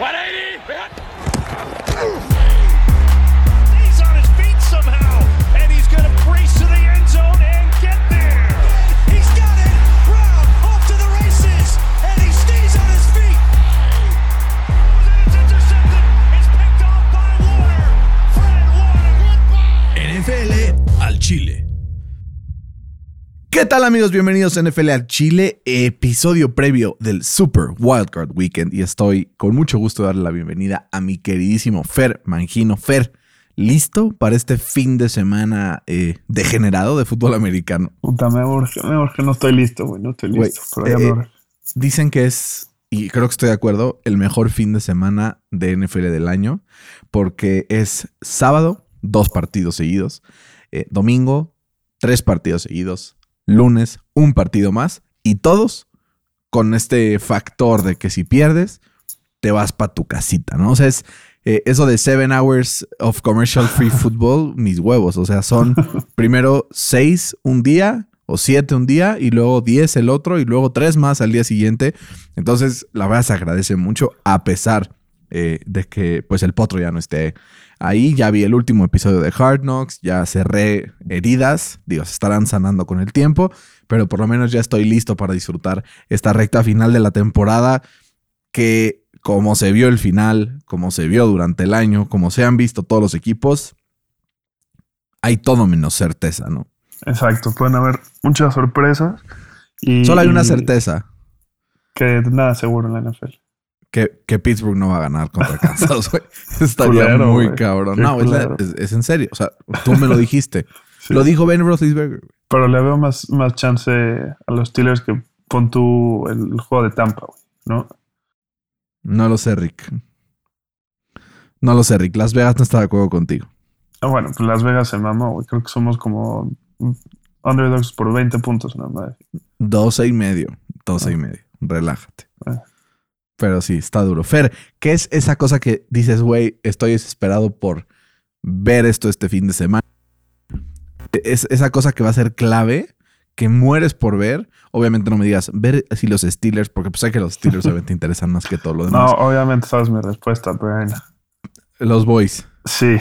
He's on his feet somehow, and he's going to brace to the end zone and get there. He's got it. Brown off to the races, and he stays on his feet. It's intercepted. It's picked off by Warner. Fred Warner. NFL al Chile. ¿Qué tal amigos? Bienvenidos a NFL al Chile, episodio previo del Super Wildcard Weekend y estoy con mucho gusto de darle la bienvenida a mi queridísimo Fer Mangino. Fer, ¿listo para este fin de semana eh, degenerado de fútbol americano? Puta, me urge, me urge, no estoy listo, güey, no estoy listo. me eh. Dicen que es, y creo que estoy de acuerdo, el mejor fin de semana de NFL del año porque es sábado, dos partidos seguidos, eh, domingo, tres partidos seguidos, lunes, un partido más y todos con este factor de que si pierdes, te vas para tu casita, ¿no? O sea, es eh, eso de seven hours of commercial free football, mis huevos. O sea, son primero seis un día o siete un día y luego diez el otro y luego tres más al día siguiente. Entonces, la verdad se agradece mucho a pesar eh, de que pues el potro ya no esté ahí. Ya vi el último episodio de Hard Knocks, ya cerré heridas, digo, se estarán sanando con el tiempo, pero por lo menos ya estoy listo para disfrutar esta recta final de la temporada que como se vio el final, como se vio durante el año, como se han visto todos los equipos, hay todo menos certeza, ¿no? Exacto, pueden haber muchas sorpresas. Y, Solo hay una certeza, Que nada seguro en la NFL. Que, que Pittsburgh no va a ganar contra Kansas, güey. Estaría Culero, muy cabrón. Qué No, es, la- culero. es- es en serio. O sea, tú me lo dijiste. Sí. Lo dijo Ben Roethlisberger. Pero le veo más, más chance a los Steelers que pon tú el juego de Tampa, güey, ¿no? No lo sé, Rick. No lo sé, Rick. Las Vegas no está de acuerdo contigo. Ah, bueno, pues Las Vegas se mamó, güey. Creo que somos como underdogs por 20 puntos nada más. 12 y medio. 12 y Ah. medio. Relájate. Ah. Pero sí, está duro. Fer, ¿qué es esa cosa que dices, güey, estoy desesperado por ver esto este fin de semana? Es esa cosa que va a ser clave, que mueres por ver. Obviamente no me digas, ver si los Steelers, porque pues sé que los Steelers obviamente te interesan más que todo lo No, demás. obviamente sabes mi respuesta, pero bueno. Los Boys. Sí.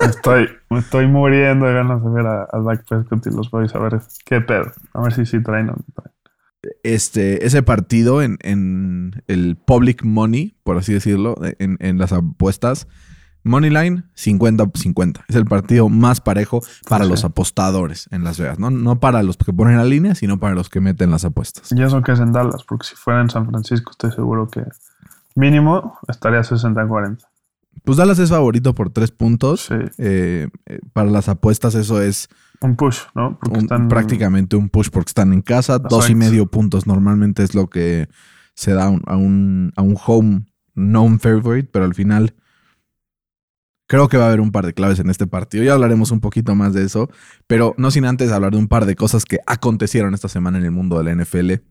Estoy, me estoy muriendo de ganas de ver a, a Dak Prescott y los Boys a ver qué pedo. A ver si sí traen o no traen. Este, ese partido en, en el public money, por así decirlo, en, en las apuestas, money line 50-50. Es el partido más parejo para Sí. los apostadores en Las Vegas. ¿no? no para los que ponen la línea, sino para los que meten las apuestas. Y eso que es en Dallas, porque si fuera en San Francisco estoy seguro que mínimo estaría 60-40. Pues Dallas es favorito por tres puntos. Sí. Eh, eh, para las apuestas eso es Un push, ¿no? Porque un- están prácticamente un push porque están en casa. Dos y medio puntos normalmente es lo que se da a un- a un, un home known favorite, pero al final creo que va a haber un par de claves en este partido. Ya hablaremos un poquito más de eso, pero no sin antes hablar de un par de cosas que acontecieron esta semana en el mundo de la NFL.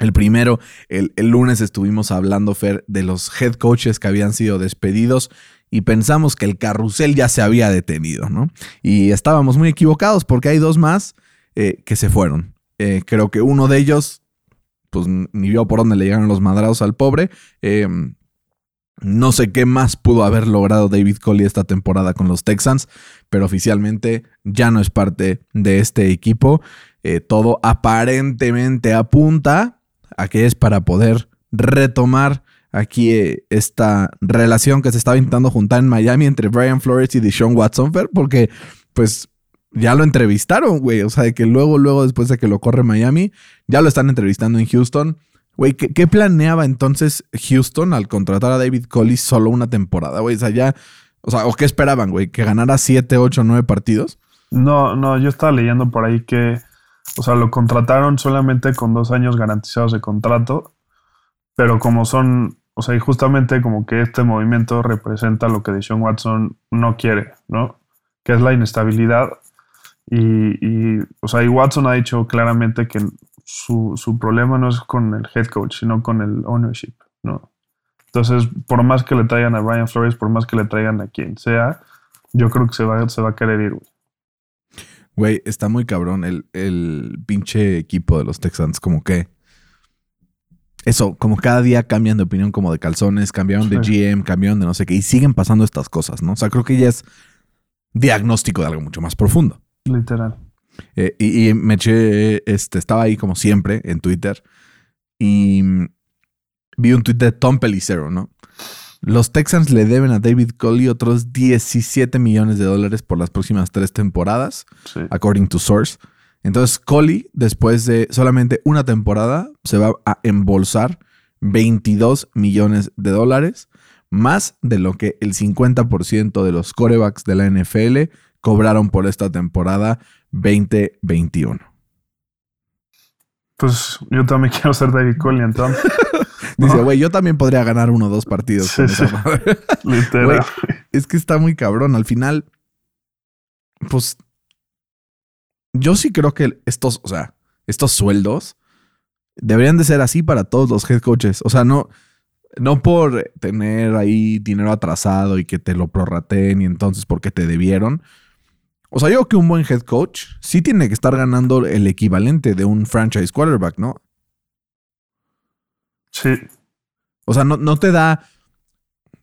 El primero, el, el lunes estuvimos hablando, Fer, de los head coaches que habían sido despedidos y pensamos que el carrusel ya se había detenido, ¿no? Y estábamos muy equivocados porque hay dos más eh, que se fueron. Eh, creo que uno de ellos, pues ni vio por dónde le llegaron los madrados al pobre. Eh, no sé qué más pudo haber logrado David Coley esta temporada con los Texans, pero oficialmente ya no es parte de este equipo. Eh, todo aparentemente apunta a que es para poder retomar aquí eh, esta relación que se estaba intentando juntar en Miami entre Brian Flores y Deshaun Watson, porque pues ya lo entrevistaron, güey. O sea, de que luego, luego, después de que lo corre Miami, ya lo están entrevistando en Houston. Güey, ¿qué, planeaba entonces Houston al contratar a David Coley solo una temporada, güey? O sea, ya, o sea, ¿o qué esperaban, güey? ¿Que ganara 7, 8, 9 partidos? No, no, yo estaba leyendo por ahí que, o sea, lo contrataron solamente con dos años garantizados de contrato, pero como son, o sea, y justamente como que este movimiento representa lo que Deshaun Watson no quiere, ¿no? Que es la inestabilidad. Y, y, o sea, y Watson ha dicho claramente que su, su problema no es con el head coach, sino con el ownership, ¿no? Entonces, por más que le traigan a Brian Flores, por más que le traigan a quien sea, yo creo que se va, se va a querer ir, güey. Güey, está muy cabrón el, el pinche equipo de los Texans, como que eso, como cada día cambian de opinión como de calzones, cambiaron de. GM, cambiaron de no sé qué, y siguen pasando estas cosas, ¿no? O sea, creo que ya es diagnóstico de algo mucho más profundo. Literal. Eh, y, y me eché, este, estaba ahí como siempre en Twitter y vi un tweet de Tom Pelicero, ¿no? Los Texans le deben a David Coley otros 17 millones de dólares por las próximas tres temporadas, Sí. according to Source. Entonces, Coley, después de solamente una temporada, se va a embolsar 22 millones de dólares, más de lo que el 50% de los corebacks de la NFL cobraron por esta temporada 2021. Pues yo también quiero ser David Coley entonces. Dice, güey, yo también podría ganar uno o dos partidos. Sí, sí. esa madre". Literal. Es que está muy cabrón. Al final, pues, yo sí creo que estos, o sea, estos sueldos deberían de ser así para todos los head coaches. O sea, no, no por tener ahí dinero atrasado y que te lo prorrateen y entonces porque te debieron. O sea, yo creo que un buen head coach sí tiene que estar ganando el equivalente de un franchise quarterback, ¿no? Sí. O sea, no, no te da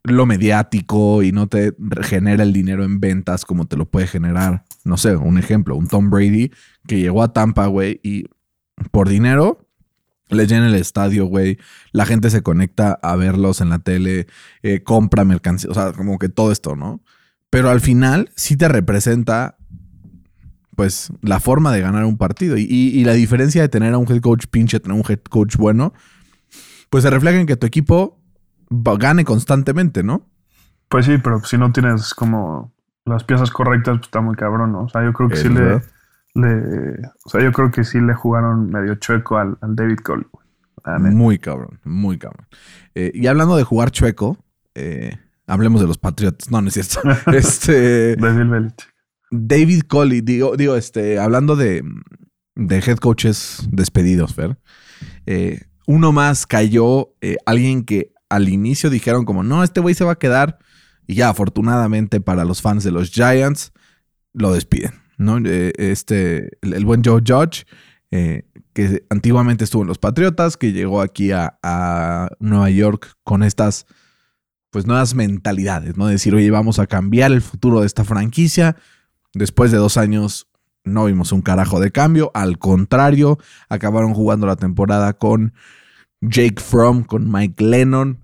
lo mediático y no te genera el dinero en ventas como te lo puede generar, no sé, un ejemplo, un Tom Brady que llegó a Tampa, güey, y por dinero les llena el estadio, güey. La gente se conecta a verlos en la tele, eh, compra mercancía, o sea, como que todo esto, ¿no? Pero al final sí te representa, pues, la forma de ganar un partido. Y, y- y la diferencia de tener a un head coach pinche, tener un head coach bueno, pues se refleja en que tu equipo gane constantemente, ¿no? Pues sí, pero si no tienes como las piezas correctas, pues está muy cabrón, ¿no? O sea, yo creo que sí le, O sea, yo creo que sí le jugaron medio chueco al, al David neta. Muy cabrón, muy cabrón. Eh, y hablando de jugar chueco, eh, hablemos de los Patriots. No, no es cierto. este. David Coley, digo, digo, este, hablando de, de head coaches despedidos, Fer. eh, uno más cayó, eh, alguien que al inicio dijeron como, no, este güey se va a quedar. Y ya, afortunadamente para los fans de los Giants, lo despiden, ¿no? Eh, este, el, buen Joe Judge, eh, que antiguamente estuvo en los Patriotas, que llegó aquí a, a Nueva York con estas, pues, nuevas mentalidades, ¿no? Decir, oye, vamos a cambiar el futuro de esta franquicia. Después de dos años no vimos un carajo de cambio. Al contrario, acabaron jugando la temporada con Jake Fromm, con Mike Lennon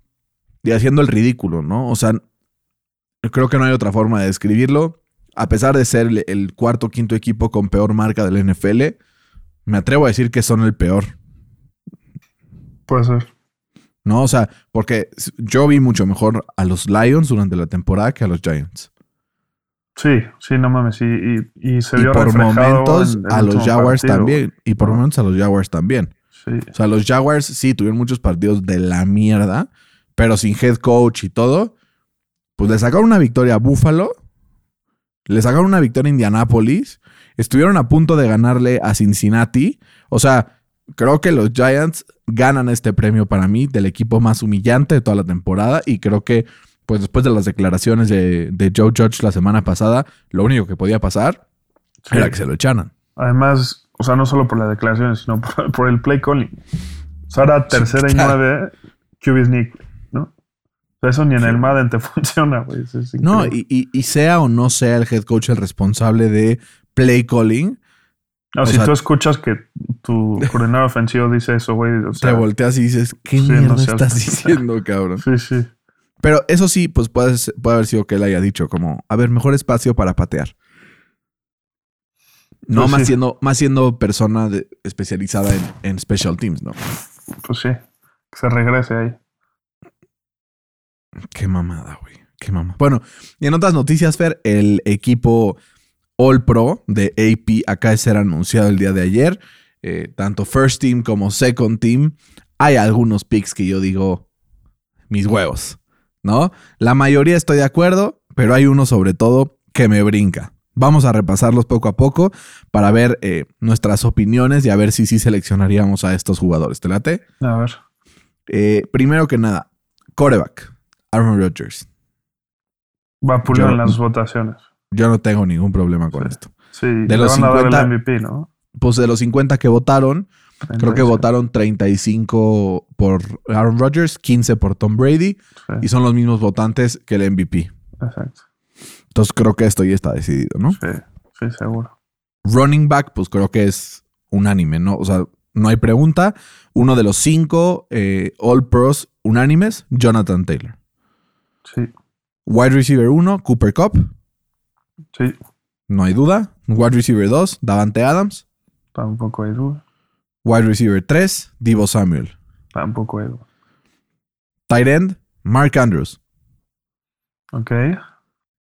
y haciendo el ridículo, ¿no? O sea, creo que no hay otra forma de describirlo. A pesar de ser el, cuarto o quinto equipo con peor marca del NFL, me atrevo a decir que son el peor. Puede ser. ¿No? O sea, porque yo vi mucho mejor a los Lions durante la temporada que a los Giants. Sí, sí, no mames. Y, y, y se Y vio por momentos en a los Jaguars partido, también. Y por momentos a los Jaguars también. Sí. O sea, los Jaguars sí tuvieron muchos partidos de la mierda, pero sin head coach y todo, pues le sacaron una victoria a Buffalo, le sacaron una victoria a Indianapolis, estuvieron a punto de ganarle a Cincinnati. O sea, creo que los Giants ganan este premio para mí del equipo más humillante de toda la temporada y creo que, pues después de las declaraciones de, de Joe Judge la semana pasada, lo único que podía pasar Sí. era que se lo echaran. Además, o sea, no solo por las declaraciones, sino por, por el play calling. O sea, era tercera y nueve, QB sneak, güey, ¿no? O sea, eso ni en el Madden te funciona, güey. Es No, y, y- y sea o no sea el head coach el responsable de play calling, No, o si sea- tú escuchas que tu coordinador ofensivo dice eso, güey, o sea, te volteas y dices, ¿qué sí, no mierda seas- estás diciendo, cabrón? sí, sí. Pero eso sí, pues puede, puede haber sido que él haya dicho como, a ver, mejor espacio para patear. No Pues más, sí. siendo, más siendo persona de- especializada en, en special teams, ¿no? Pues sí, que se regrese ahí. Qué mamada, güey. Qué mamada. Bueno, y en otras noticias, Fer, el equipo All Pro de AP acaba de ser anunciado el día de ayer. Eh, tanto First Team como Second Team. Hay algunos picks que yo digo, mis huevos, ¿no? La mayoría estoy de acuerdo, pero hay uno sobre todo que me brinca. Vamos a repasarlos poco a poco para ver eh, nuestras opiniones y a ver si sí seleccionaríamos a estos jugadores. ¿Te late? A ver. Eh, primero que nada, coreback, Aaron Rodgers. Va pulido Yo- en las votaciones. Yo no tengo ningún problema con Sí. esto. Sí, De los van a dar 50 el MVP, ¿no? Pues de los 50 que votaron, Creo que 36. votaron 35 por Aaron Rodgers, 15 por Tom Brady Sí, y son los mismos votantes que el MVP. exacto. Entonces creo que esto ya está decidido, ¿no? Sí, sí, seguro. Running back, pues creo que es unánime, ¿no? O sea, no hay pregunta. Uno de los cinco eh, All Pros unánimes, Jonathan Taylor. Sí, Wide receiver 1, Cooper Cup, sí, no hay duda. Wide receiver 2, Davante Adams. tampoco hay duda. Wide receiver 3, Divo Samuel. Tampoco hay duda. Tight end, Mark Andrews. Ok,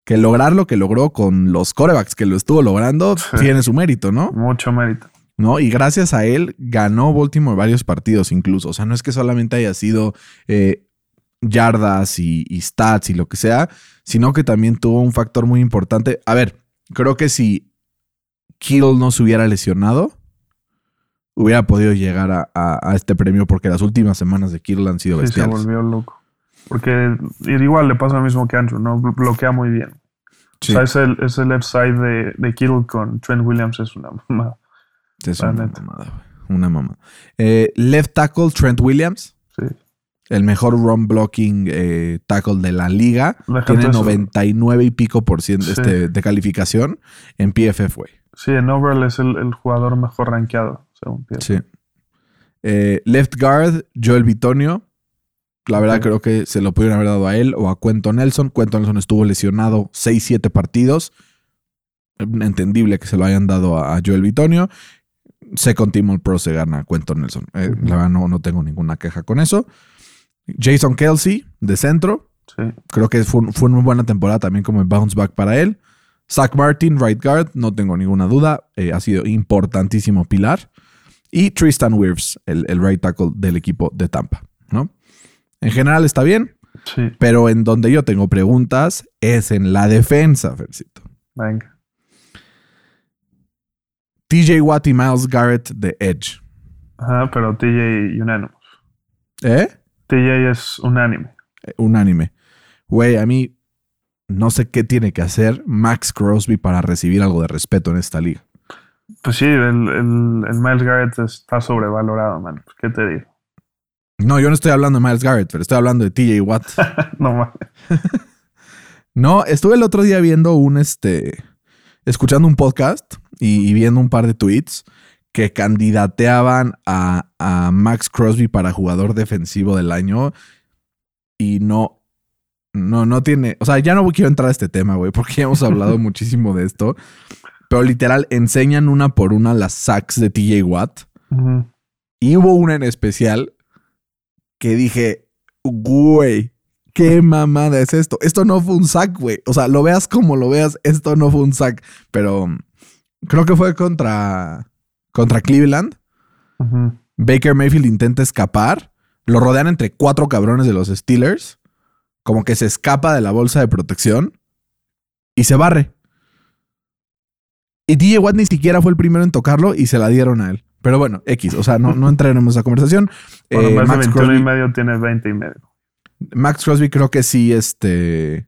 Que lograr lo que logró con los corebacks que lo estuvo logrando Sí. tiene su mérito, ¿no? mucho mérito. ¿no? Y gracias a él ganó Baltimore varios partidos incluso. O sea, no es que solamente haya sido eh, yardas y, y stats y lo que sea, sino que también tuvo un factor muy importante. A ver, creo que si Kittle no se hubiera lesionado, hubiera podido llegar a, a- a este premio porque las últimas semanas de Kittle han sido Sí, se bestiales. volvió loco. Porque igual le pasa lo mismo que Andrew, ¿no? Bloquea muy bien. Sí, O sea, ese, ese left side de, de Kittle con Trent Williams es una mamada. es mamada, Una mamada. Eh, left tackle Trent Williams. Sí. El mejor run blocking eh, tackle de la liga. Déjate Tiene eso. 99 y pico por ciento Sí. este, de calificación en PFF, güey. Sí, en overall es el, el jugador mejor rankeado, según pienso. Sí. Eh, left guard, Joel Bitonio. La verdad creo que se lo pudieron haber dado a él o a Cuento Nelson. Cuento Nelson estuvo lesionado 6-7 partidos. Entendible que se lo hayan dado a, a Joel Bitonio. Second Team All Pro se gana Cuento Nelson. Eh. La verdad no, no tengo ninguna queja con eso. Jason Kelsey, de centro. Sí, Creo que fue, fue una buena temporada también como el bounce back para él. Zach Martin, right guard, no tengo ninguna duda. eh, ha sido importantísimo pilar. Y Tristan Wirfs, el, el right tackle del equipo de Tampa. ¿no? En general está bien, sí, pero en donde yo tengo preguntas es en la defensa, Fercito. venga. TJ Watt y Miles Garrett de Edge. Ajá, pero TJ unánimo. ¿Eh? TJ es unánime. Unánime. Güey, a mí no sé qué tiene que hacer Max Crosby para recibir algo de respeto en esta liga. Pues sí, el, el, el Miles Garrett está sobrevalorado, man. Pues, ¿Qué te digo? No, yo no estoy hablando de Miles Garrett, pero estoy hablando de TJ Watt. no mames. No, estuve el otro día viendo un, este, escuchando un podcast y, y viendo un par de tweets que candidateaban a, a Max Crosby para jugador defensivo del año y no, no, no tiene, o sea, ya no quiero entrar a este tema, güey, porque ya hemos hablado muchísimo de esto, pero literal enseñan una por una las sacks de TJ Watt y hubo una en especial que dije, güey, qué mamada es esto. Esto no fue un sack, güey. O sea, lo veas como lo veas, esto no fue un sack. Pero creo que fue contra, contra Cleveland. Baker Mayfield intenta escapar. Lo rodean entre cuatro cabrones de los Steelers. Como que se escapa de la bolsa de protección. Y se barre. Y DJ Watt ni siquiera fue el primero en tocarlo y se la dieron a él. Pero bueno, X. O sea, no, no entraremos en esa conversación. Bueno, Eh, más de Max 21 y Crosby- medio tiene 20 y medio. Max Crosby creo que sí, este.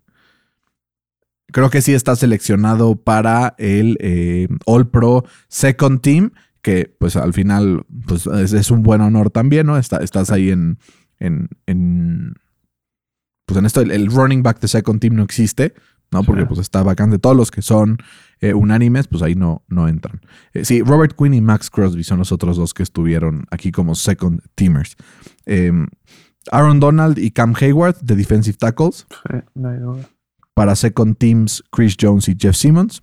Creo que sí está seleccionado para el eh, All Pro Second Team, que pues al final pues, es, es un buen honor también, ¿no? Está- estás ahí en, en, en- Pues en esto, el, el running back de Second Team no existe, ¿no? Porque pues está vacante. Todos los que son eh, unánimes, pues ahí no, no entran. Eh, sí, Robert Quinn y Max Crosby son los otros dos que estuvieron aquí como Second Teamers. Em, Aaron Donald y Cam Hayward de Defensive Tackles. Sí, no hay duda. Para Second Teams, Chris Jones y Jeff Simmons.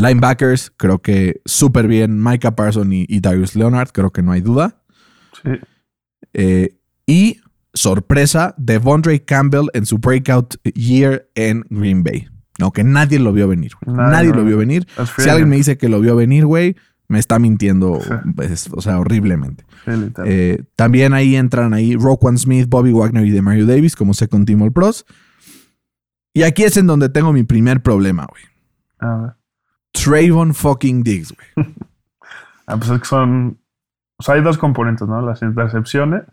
Linebackers, creo que súper bien. Micah Parson y, y Darius Leonard, creo que no hay duda. Sí, Eh, y sorpresa, Devondre Campbell en su breakout year en Green Bay. No, que nadie lo vio venir. güey. Nadie Nadie, lo lo vio. venir. Si alguien me dice que lo vio venir, güey, me está mintiendo, Sí. pues, o sea, horriblemente. Eh, también ahí entran ahí Roquan Smith, Bobby Wagner y Demario Davis como Second Team All Pros. Y aquí es en donde tengo mi primer problema, güey. A ver. Trayvon fucking Diggs, güey. Ah, pues es que son. O sea, hay dos componentes, ¿no? Las intercepciones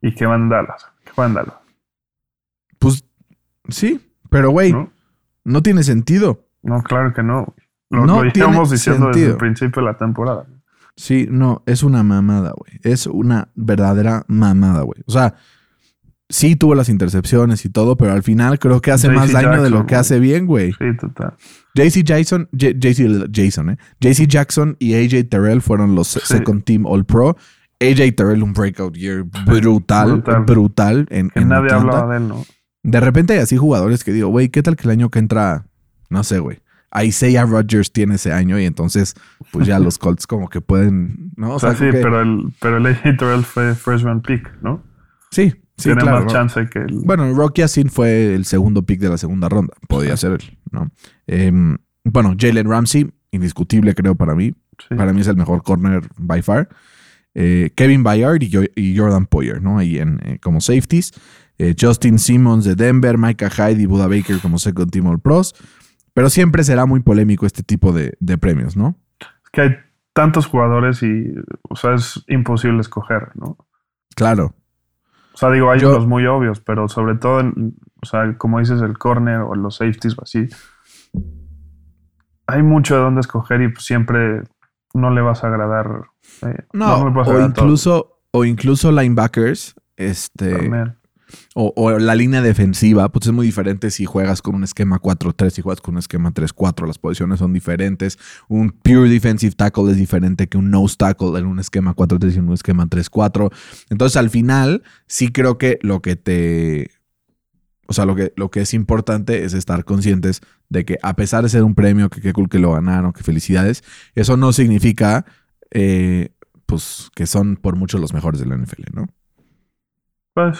y que van Dallas. Que van Dallas. Pues sí, pero güey, no, ¿no? tiene sentido. No, claro que no. Lo, No lo tiene llevamos diciendo desde el principio de la temporada. Sí, no, es una mamada, güey. Es una verdadera mamada, güey. O sea, sí tuvo las intercepciones y todo, pero al final creo que hace más daño de lo que hace bien, güey. Sí, total. JC Jackson, JC Jason, ¿eh? JC Jackson y AJ Terrell fueron los second team All Pro. AJ Terrell, un breakout year brutal, brutal, Brutal. en, Que en nadie Atlanta. hablaba de él, ¿no? De repente hay así jugadores que digo, güey, ¿qué tal que el año que entra, no sé, güey? Isaiah Rodgers tiene ese año y entonces, pues ya los Colts como que pueden, ¿no? O sea, sí, como que- pero el, pero el AJ Terrell fue first round pick, ¿no? sí, sí, Tiene claro. más chance que el. Bueno, Rocky Asin fue el segundo pick de la segunda ronda. Podía ser él, ¿no? Em, bueno, Jalen Ramsey, indiscutible creo para mí. sí. Para mí es el mejor corner by far. Eh, Kevin Bayard y Jordan Poyer, ¿no? Ahí en, eh, como safeties. Eh, Justin Simmons de Denver, Micah Hyde y Buda Baker como second team All Pros. Pero siempre será muy polémico este tipo de, de premios, ¿no? Es que hay tantos jugadores y, o sea, es imposible escoger, ¿no? Claro. O sea, digo, hay Yo- unos muy obvios, pero sobre todo, en- o sea, como dices, el corner o los safeties o así. Hay mucho de dónde escoger y siempre no le vas a agradar. eh, No, vas a o incluso, o incluso linebackers. Este. también. O, la línea defensiva, pues es muy diferente si juegas con un esquema 4-3 y juegas con un esquema 3-4. Las posiciones son diferentes. Un pure defensive tackle es diferente que un nose tackle en un esquema 4-3 y en un esquema 3-4. Entonces, al final, sí creo que lo que te. O sea, lo que, lo que es importante es estar conscientes de que, a pesar de ser un premio, que qué cool que lo ganaron, que felicidades, eso no significa. eh, pues que son por mucho los mejores de la NFL, ¿no? Pues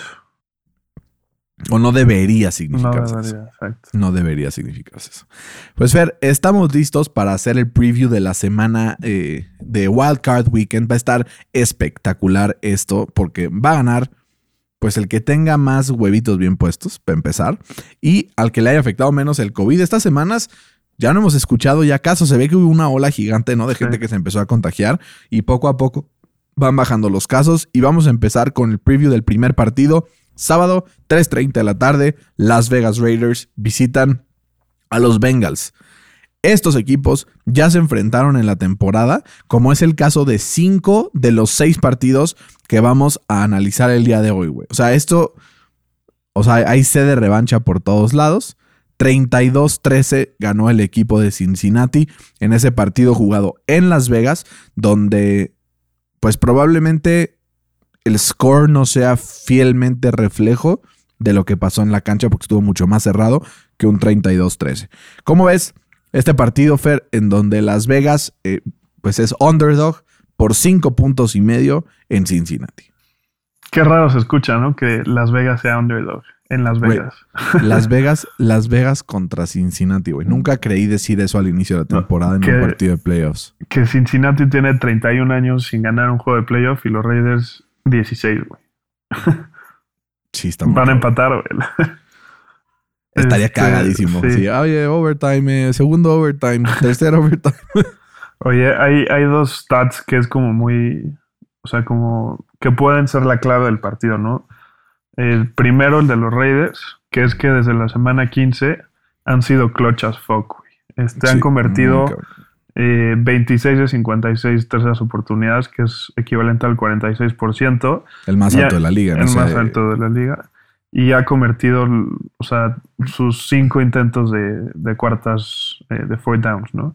O no debería no significar eso. exacto. No debería significarse eso. Pues Fer, estamos listos para hacer el preview de la semana eh, de Wild Card Weekend. Va a estar espectacular esto porque va a ganar pues el que tenga más huevitos bien puestos, para empezar, y al que le haya afectado menos el COVID. Estas semanas ya no hemos escuchado ya casos. Se ve que hubo una ola gigante, ¿no? De Sí. gente que se empezó a contagiar y poco a poco van bajando los casos y vamos a empezar con el preview del primer partido. Sábado, 3.30 de la tarde, Las Vegas Raiders visitan a los Bengals. Estos equipos ya se enfrentaron en la temporada, como es el caso de cinco de los seis partidos que vamos a analizar el día de hoy, güey. O sea, esto, o sea, hay sede de revancha por todos lados. 32-13 ganó el equipo de Cincinnati en ese partido jugado en Las Vegas, donde pues probablemente el score no sea fielmente reflejo de lo que pasó en la cancha porque estuvo mucho más cerrado que un 32-13. ¿Cómo ves este partido, Fer, en donde Las Vegas eh, pues es underdog por 5 puntos y medio en Cincinnati? Qué raro se escucha, ¿no? Que Las Vegas sea underdog en Las. Vegas. Las Vegas, Las Vegas contra Cincinnati, güey. Nunca creí decir eso al inicio de la temporada en un partido de playoffs. Que Cincinnati tiene 31 años sin ganar un juego de playoff y los Raiders 16, güey. Sí, está Van a empatar, güey. Estaría Este, cagadísimo. sí. Sí, oye, overtime, eh, segundo overtime, tercer overtime. Oye, hay, hay dos stats que es como muy, o sea, como que pueden ser la clave del partido, ¿no? El primero, el de los Raiders, que es que desde la semana 15 han sido clutch as fuck, güey. Este, han convertido. Eh, 26 de 56 terceras oportunidades, que es equivalente al 46%, El más Ya, alto de la liga. en el ese- más alto de la liga. Y ha convertido, o sea, sus cinco intentos de, de cuartas, eh, de four downs, ¿no?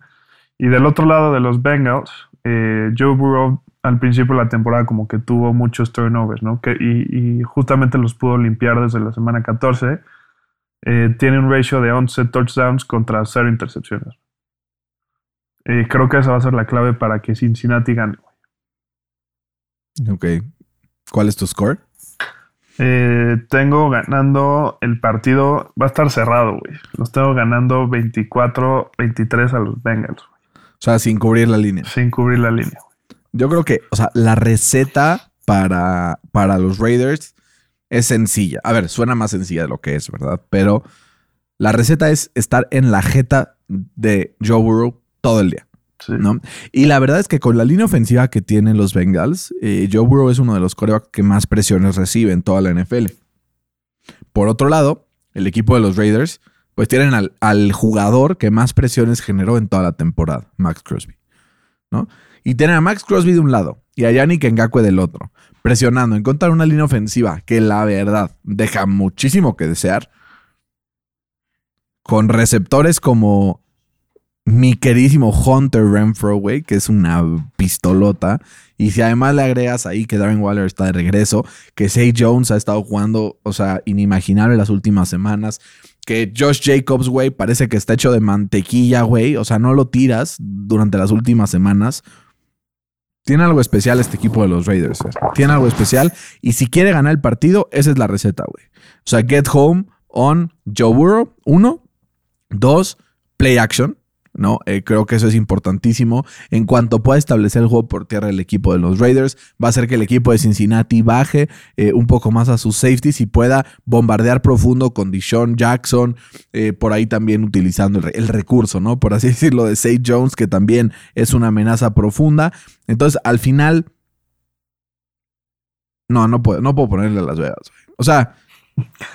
Y del otro lado de los Bengals, eh, Joe Burrow al principio de la temporada como que tuvo muchos turnovers, ¿no? Que, y, y justamente los pudo limpiar desde la semana 14. Eh, tiene un ratio de 11 touchdowns contra 0 intercepciones. Eh, creo que esa va a ser la clave para que Cincinnati gane. Ok. ¿Cuál es tu score? Eh, tengo ganando el partido, va a estar cerrado, güey. Los tengo ganando 24-23 a los Bengals, güey, O sea, sin cubrir la línea. sin cubrir la línea. Yo creo que, o sea, la receta para, para los Raiders es sencilla. A ver, suena más sencilla de lo que es, ¿verdad? Pero la receta es estar en la jeta de Joe Burrow todo el día. Sí. ¿no? Y la verdad es que con la línea ofensiva que tienen los Bengals, eh, Joe Burrow es uno de los corebacks que más presiones recibe en toda la NFL. Por otro lado, el equipo de los Raiders, pues tienen al, al jugador que más presiones generó en toda la temporada, Max Crosby, ¿no? y tener a Max Crosby de un lado y a Yannick Ngakwe del otro, presionando en contra de una línea ofensiva que la verdad deja muchísimo que desear, con receptores como mi queridísimo Hunter Renfro, güey, que es una pistolota. Y si además le agregas ahí que Darren Waller está de regreso, que Say Jones ha estado jugando, o sea, inimaginable las últimas semanas, que Josh Jacobs, güey, parece que está hecho de mantequilla, güey, o sea, no lo tiras durante las últimas semanas. Tiene algo especial este equipo de los Raiders, güey. Tiene algo especial. Y si quiere ganar el partido, esa es la receta, güey. O sea, get home on Joe Burrow, uno. Dos, play action. ¿No? Eh, creo que eso es importantísimo. En cuanto pueda establecer el juego por tierra el equipo de los Raiders, va a hacer que el equipo de Cincinnati baje eh, un poco más a sus safeties y pueda bombardear profundo con Dishon Jackson, eh, por ahí también utilizando el, recurso, ¿no? Por así decirlo, de Sage Jones, que también es una amenaza profunda. Entonces, al final... No, no puedo, no puedo ponerle a Las Vegas. O sea,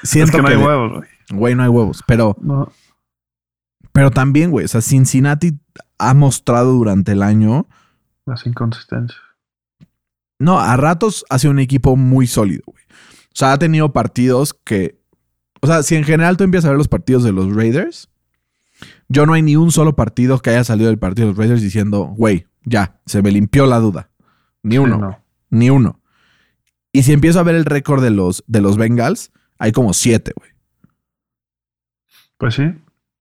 siento es que que... no hay huevos, güey. Güey, no hay huevos, pero... No. Pero también, güey, o sea, Cincinnati ha mostrado durante el año. Las inconsistencias. No, a ratos ha sido un equipo muy sólido, güey. O sea, ha tenido partidos que. O sea, si en general tú empiezas a ver los partidos de los Raiders, yo no hay ni un solo partido que haya salido del partido de los Raiders diciendo, güey, ya, se me limpió la duda. Ni uno, Sí, no. güey, ni uno. Y si empiezo a ver el récord de los, de los Bengals, hay como siete, güey. Pues sí.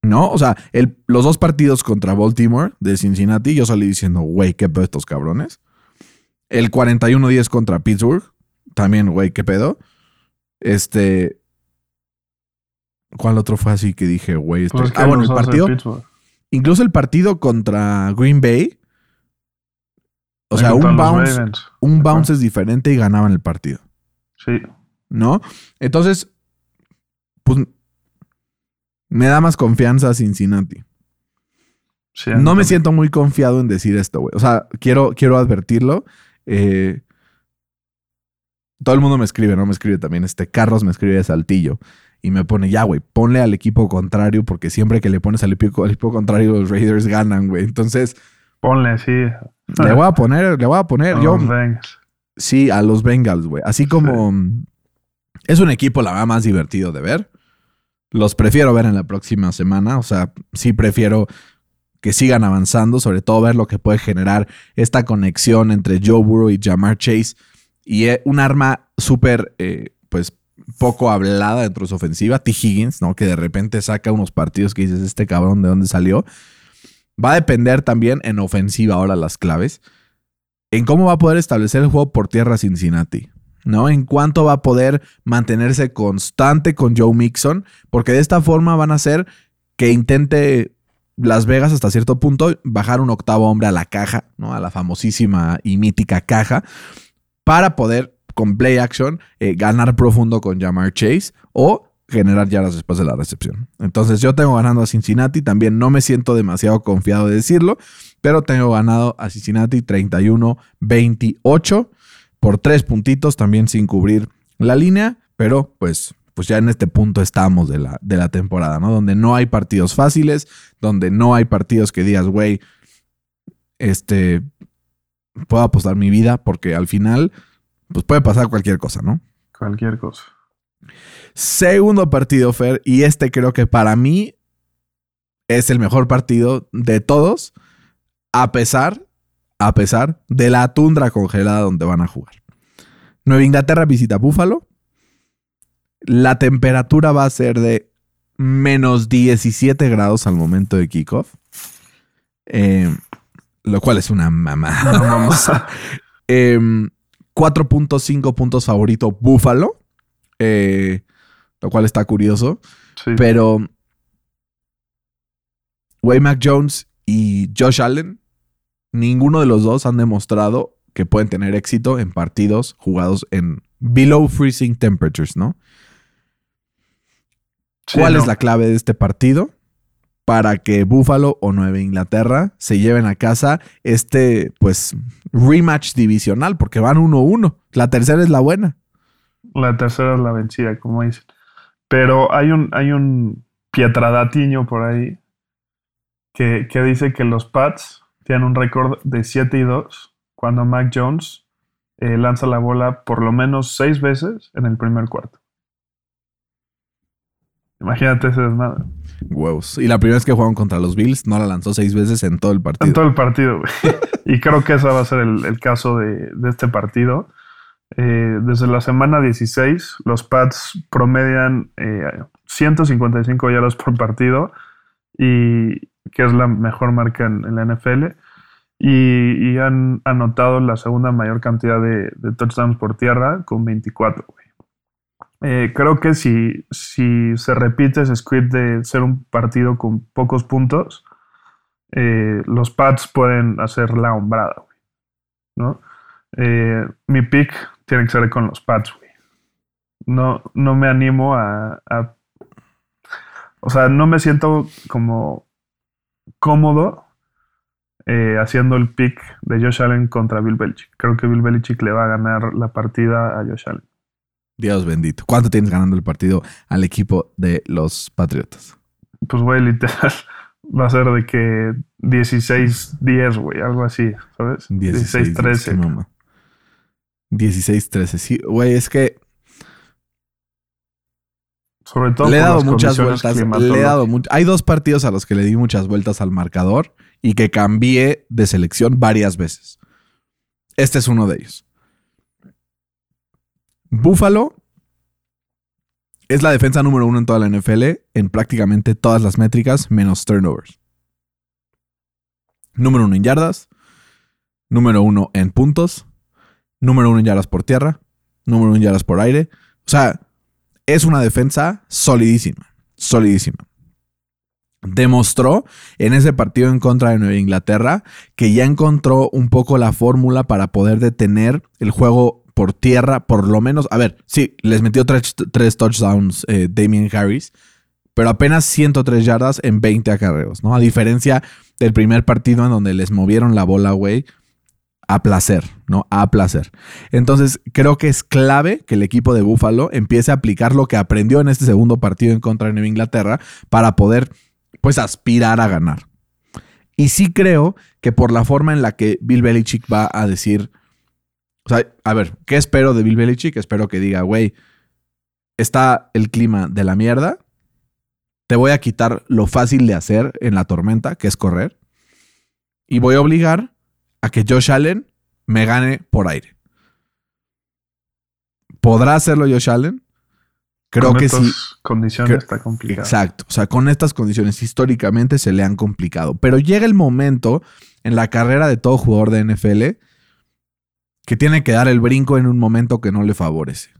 ¿No? O sea, el- los dos partidos contra Baltimore de Cincinnati, yo salí diciendo, güey, qué pedo estos cabrones. El 41-10 contra Pittsburgh, también, güey, qué pedo. Este. ¿Cuál otro fue así que dije, güey? esto- Pues ah, bueno, el partido. Incluso el partido contra Green Bay. O sea, un bounce, un bounce es diferente y ganaban el partido. Sí. ¿no? Entonces, pues me da más confianza Cincinnati. sí No me siento muy confiado en decir esto, güey. O sea, quiero, quiero advertirlo. Eh, todo el mundo me escribe, ¿no? Me escribe también este Carlos, me escribe de Saltillo. Y me pone, ya, güey, ponle al equipo contrario, porque siempre que le pones al equipo, al equipo contrario, los Raiders ganan, güey. Entonces, Ponle, sí. le voy a poner, le voy a poner. a Yo, los Bengals. Sí, a los Bengals, güey. Así como es un equipo, la verdad, más divertido de ver. Los prefiero ver en la próxima semana. O sea, sí prefiero que sigan avanzando, sobre todo ver lo que puede generar esta conexión entre Joe Burrow y Jamar Chase. Y eh, un arma súper, eh, pues, poco hablada dentro de su ofensiva, T. Higgins, ¿no? Que de repente saca unos partidos que dices, este cabrón, ¿de dónde salió? Va a depender también en ofensiva ahora las claves en cómo va a poder establecer el juego por tierra Cincinnati, ¿no? En cuánto va a poder mantenerse constante con Joe Mixon, porque de esta forma van a hacer que intente Las Vegas hasta cierto punto bajar un octavo hombre a la caja, ¿no? A la famosísima y mítica caja, para poder con play action eh, ganar profundo con Jamar Chase o generar yardas después de la recepción. Entonces yo tengo ganando a Cincinnati, también no me siento demasiado confiado de decirlo, pero tengo ganado a Cincinnati 31-28 por tres puntitos, también sin cubrir la línea, pero pues, pues ya en este punto estamos de la, de la temporada, ¿no? Donde no hay partidos fáciles, donde no hay partidos que digas, güey, este, puedo apostar mi vida porque al final, pues puede pasar cualquier cosa, ¿no? Cualquier cosa. Segundo partido, Fer, y este creo que para mí es el mejor partido de todos, a pesar, a pesar de la tundra congelada donde van a jugar. Nueva Inglaterra visita Búfalo. La temperatura va a ser de menos 17 grados al momento de kickoff. Eh, lo cual es una mamada. Em, 4.5 puntos favorito Búfalo. Eh, lo cual está curioso. Sí. Pero Way Mac Jones y Josh Allen, ninguno de los dos han demostrado que pueden tener éxito en partidos jugados en below freezing temperatures, ¿no? Sí, ¿Cuál no. es la clave de este partido? Para que Buffalo o Nueva Inglaterra se lleven a casa este, pues, rematch divisional, porque van 1-1. La tercera es la buena. La tercera es la vencida, como dicen. Pero hay un, hay un Pietradatiño por ahí que, que dice que los Pats tienen un récord de 7 y 2 cuando Mac Jones eh, lanza la bola por lo menos 6 veces en el primer cuarto. Imagínate ese desmadre. Huevos. Y la primera vez que jugaron contra los Bills, no la lanzó seis veces en todo el partido. En todo el partido, güey. y creo que ese va a ser el, el caso de, de, este partido. Eh, desde la semana 16, los Pats promedian eh, 155 yardas por partido, y que es la mejor marca en, la NFL. Y, han anotado la segunda mayor cantidad de, touchdowns por tierra con 24, güey. Eh, creo que si, si, se repite ese script de ser un partido con pocos puntos, eh, los Pats pueden hacer la hombrada, güey. ¿no? Eh, mi pick tiene que ser con los Pats, güey. No, no me animo a, O sea, no me siento como cómodo eh, haciendo el pick de Josh Allen contra Bill Belichick. Creo que Bill Belichick le va a ganar la partida a Josh Allen. Dios bendito. ¿Cuánto tienes ganando el partido al equipo de los Patriotas? Pues, güey, literal. Va a ser de que 16-10, güey, algo así, ¿sabes? 16-13. 16-13, sí. Güey, es que. Sobre todo. Le he dado muchas vueltas. Le he dado mu Hay dos partidos a los que le di muchas vueltas al marcador y que cambié de selección varias veces. Este es uno de ellos. Buffalo es la defensa número uno en toda la NFL en prácticamente todas las métricas menos turnovers. Número uno en yardas, número uno en puntos, número uno en yardas por tierra, número uno en yardas por aire. O sea, es una defensa solidísima, solidísima. Demostró en ese partido en contra de Nueva Inglaterra que ya encontró un poco la fórmula para poder detener el juego por tierra, por lo menos. A ver, sí, les metió tres, touchdowns eh, Damien Harris, pero apenas 103 yardas en 20 acarreos, ¿no? A diferencia del primer partido en donde les movieron la bola, güey, a placer, ¿no? A placer. Entonces, creo que es clave que el equipo de Buffalo empiece a aplicar lo que aprendió en este segundo partido en contra de Nueva Inglaterra para poder, pues, aspirar a ganar. Y sí creo que por la forma en la que Bill Belichick va a decir, o sea, a ver, ¿qué espero de Bill Belichick? Espero que diga, güey, está el clima de la mierda. Te voy a quitar lo fácil de hacer en la tormenta, que es correr. Y voy a obligar a que Josh Allen me gane por aire. ¿Podrá hacerlo Josh Allen? Creo con que estas sí. condiciones está complicado. Exacto. O sea, con estas condiciones históricamente se le han complicado. Pero llega el momento en la carrera de todo jugador de NFL que tiene que dar el brinco en un momento que no le favorece.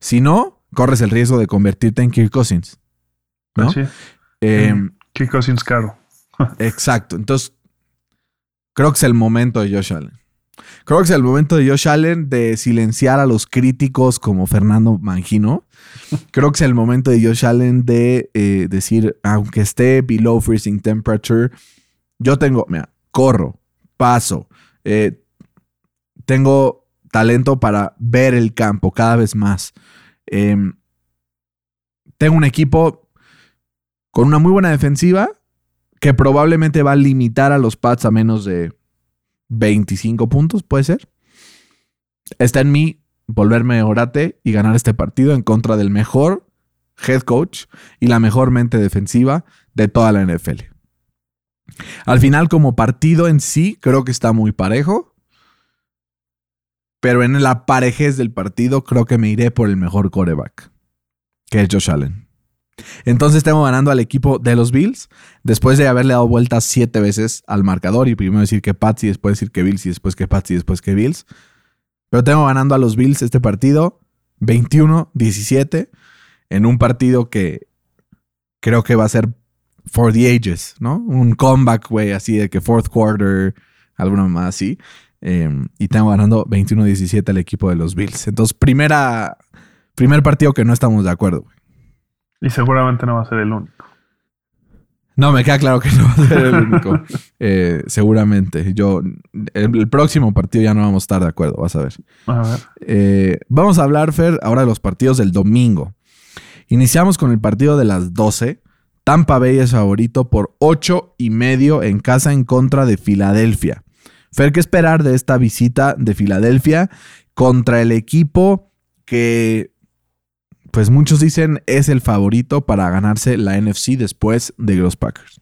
Si no, corres el riesgo de convertirte en Kirk Cousins. ¿no? Pues sí. Eh, Kirk Cousins caro. Exacto. Entonces, creo que es el momento de Josh Allen. Creo que es el momento de Josh Allen de silenciar a los críticos como Fernando Mangino. Creo que es el momento de Josh Allen de eh, decir, aunque esté below freezing temperature, yo tengo, mira, corro, paso, eh, tengo talento para ver el campo cada vez más. Em, tengo un equipo con una muy buena defensiva que probablemente va a limitar a los Pats a menos de 25 puntos, puede ser. Está en mí volverme orate y ganar este partido en contra del mejor head coach y la mejor mente defensiva de toda la NFL. Al final, como partido en sí, creo que está muy parejo. Pero en la parejez del partido, creo que me iré por el mejor coreback, que es Josh Allen. Entonces tengo ganando al equipo de los Bills, después de haberle dado vueltas siete veces al marcador y primero decir que Pats y después decir que Bills y después que Pats y después que Bills. Pero tengo ganando a los Bills este partido 21-17 en un partido que creo que va a ser for the ages, ¿no? Un comeback, güey, así de que fourth quarter, alguna más así. Eh, y tengo ganando 21-17 al equipo de los Bills. Entonces, primera, primer partido que no estamos de acuerdo, güey. Y seguramente no va a ser el único. No, me queda claro que no va a ser el único. Eh, seguramente. Yo, el, el próximo partido ya no vamos a estar de acuerdo, vas a ver. A ver. Eh, vamos a hablar, Fer, ahora de los partidos del domingo. Iniciamos con el partido de las 12. Tampa Bay es favorito por ocho y medio en casa en contra de Filadelfia. Fer, ¿qué esperar de esta visita de Filadelfia contra el equipo que, pues muchos dicen, es el favorito para ganarse la NFC después de los Packers?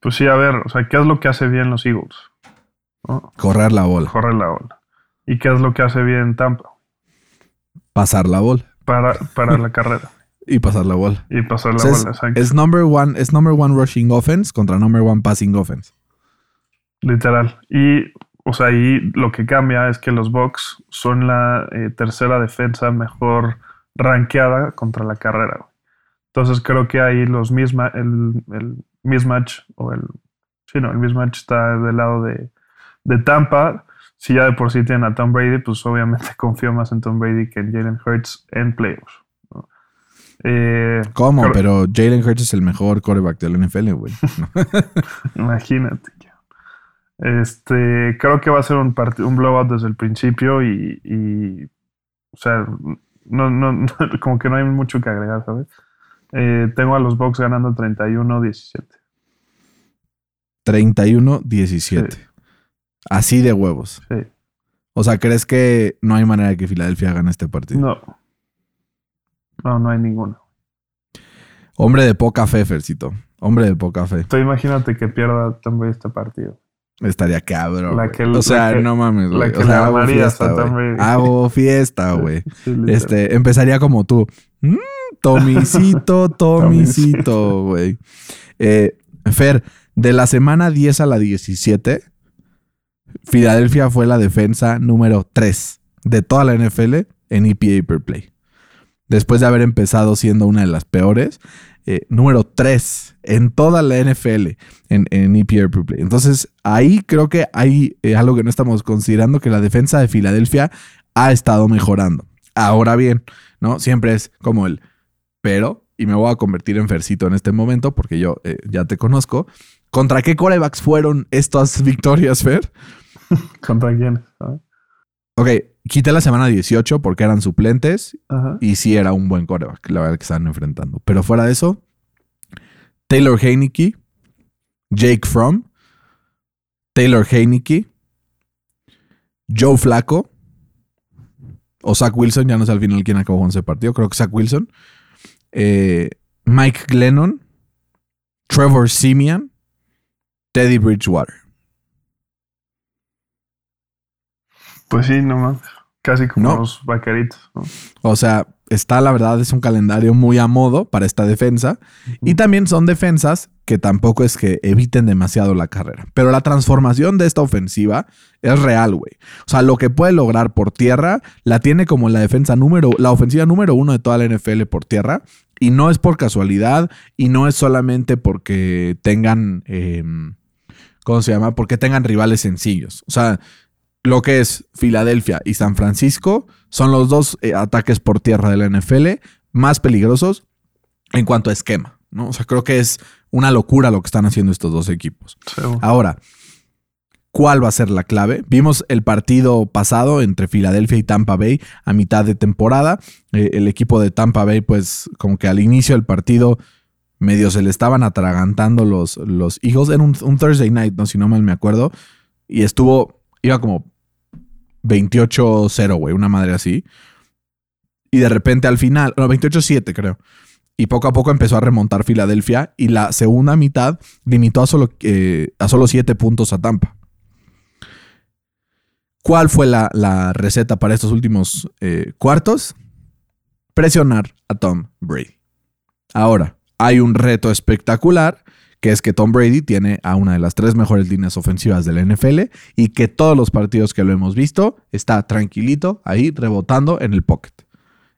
Pues sí, a ver, o sea, ¿qué es lo que hace bien los Eagles? ¿No? Correr la bola, Correr la bola. ¿Y qué es lo que hace bien Tampa? pasar la bola Para, para la carrera. y pasar la bola. Y pasar la O sea, bola, es, exacto. es number one, es number one rushing offense contra number one passing offense. Literal. Y, o sea, ahí lo que cambia es que los Bucks son la eh, tercera defensa mejor rankeada contra la carrera. güey. Entonces creo que ahí los misma, el, el mismatch, o el, sí, no, el mismatch está del lado de, de Tampa. Si ya de por sí tienen a Tom Brady, pues obviamente confío más en Tom Brady que en Jalen Hurts en playoffs. ¿no? Eh, ¿Cómo? Pero- Pero Jalen Hurts es el mejor quarterback del NFL, güey. Imagínate. Este, creo que va a ser un, un blowout desde el principio y, y, o sea, no, no, no- como que no hay mucho que agregar, ¿sabes? Eh, tengo a los Bucks ganando 31-17. 31-17. Así de huevos. Sí. O sea, ¿crees que no hay manera de que Filadelfia gane este partido? No. No, no hay ninguno. Hombre de poca fe, Fercito. Hombre de poca fe. Entonces imagínate que pierda también este partido. Estaría cabrón. La que- o sea, la que- no mames, la güey. que O sea, hago fiesta, güey. Hago fiesta, güey. Sí. Este, empezaría como tú. Mm, Tomicito, Tomicito, güey. Eh, Fer, de la semana 10 a la 17, Filadelfia fue la defensa número 3 de toda la NFL en EPA per play. Después de haber empezado siendo una de las peores, eh, número 3 en toda la NFL en, en per play. Entonces, ahí creo que hay eh, algo que no estamos considerando, que la defensa de Filadelfia ha estado mejorando. Ahora bien, ¿no? Siempre es como el pero, y me voy a convertir en Fercito en este momento porque yo eh, ya te conozco. ¿Contra qué corebacks fueron estas victorias, Fer? ¿Contra quién? Ok, quité la semana 18 porque eran suplentes Ajá. y sí era un buen coreback, la verdad que estaban enfrentando. Pero fuera de eso, Taylor Heineke, Jake Fromm, Taylor Heineke, Joe Flacco o Zach Wilson, ya no sé al final quién acabó con ese partido, creo que Zach Wilson, eh, Mike Glennon, Trevor Simeon, Teddy Bridgewater. Pues sí, no más. Casi como No. los vaqueritos. ¿no? O sea, está la verdad, es un calendario muy a modo para esta defensa. Y también son defensas que tampoco es que eviten demasiado la carrera. Pero la transformación de esta ofensiva es real, güey. O sea, lo que puede lograr por tierra la tiene como la defensa número, la ofensiva número uno de toda la NFL por tierra. Y no es por casualidad y no es solamente porque tengan, eh, ¿cómo se llama? Porque tengan rivales sencillos. O sea, lo que es Filadelfia y San Francisco son los dos eh, ataques por tierra de la NFL más peligrosos en cuanto a esquema. ¿no? O sea, creo que es una locura lo que están haciendo estos dos equipos. Ahora, ¿cuál va a ser la clave? Vimos el partido pasado entre Filadelfia y Tampa Bay a mitad de temporada. Eh, el equipo de Tampa Bay, pues como que al inicio del partido medio se le estaban atragantando los, los Eagles. Era un, un Thursday night, ¿no? Si no mal me acuerdo. Y estuvo, iba como 28-0, güey, una madre así. Y de repente al final, no, 28-7 creo. Y poco a poco empezó a remontar Filadelfia y la segunda mitad limitó a solo, eh, a solo 7 puntos a Tampa. ¿Cuál fue la, la receta para estos últimos eh, cuartos? Presionar a Tom Brady. Ahora, hay un reto espectacular que es que Tom Brady tiene a una de las tres mejores líneas ofensivas de la NFL y que todos los partidos que lo hemos visto está tranquilito ahí rebotando en el pocket.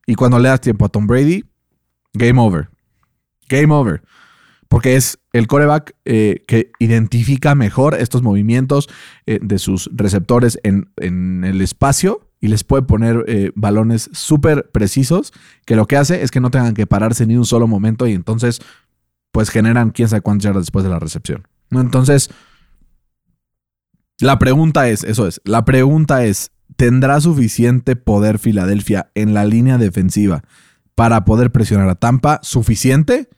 Y cuando le das tiempo a Tom Brady, game over. Game over. Porque es el coreback eh, que identifica mejor estos movimientos eh, de sus receptores en, en, el espacio y les puede poner eh, balones súper precisos que lo que hace es que no tengan que pararse ni un solo momento y entonces pues generan quién sabe cuántas yardas después de la recepción. Entonces, la pregunta es, eso es, la pregunta es, ¿tendrá suficiente poder Filadelfia en la línea defensiva para poder presionar a Tampa? ¿Suficiente?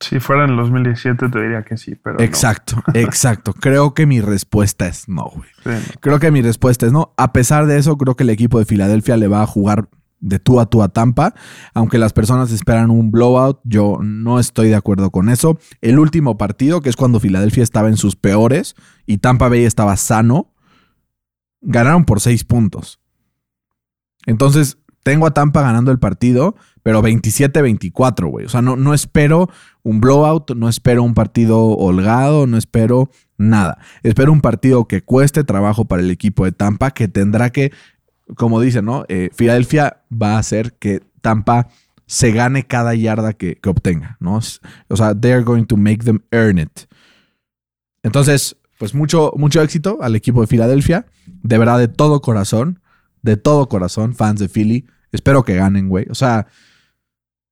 Si fuera en el 2017 te diría que sí, pero. Exacto, exacto. Creo que mi respuesta es no, güey. Sí, no. Creo que mi respuesta es no. A pesar de eso, creo que el equipo de Filadelfia le va a jugar de tú a tú a Tampa. Aunque las personas esperan un blowout, yo no estoy de acuerdo con eso. El último partido, que es cuando Filadelfia estaba en sus peores y Tampa Bay estaba sano, ganaron por seis puntos. Entonces, tengo a Tampa ganando el partido, pero 27-24, güey. O sea, no, no espero un blowout, no espero un partido holgado, no espero nada. Espero un partido que cueste trabajo para el equipo de Tampa, que tendrá que, como dicen, ¿no? Eh, Filadelfia va a hacer que Tampa se gane cada yarda que, que obtenga, ¿no? O sea, they're going to make them earn it. Entonces, pues mucho, mucho éxito al equipo de Filadelfia. De verdad, de todo corazón. De todo corazón, fans de Philly. Espero que ganen, güey. O sea,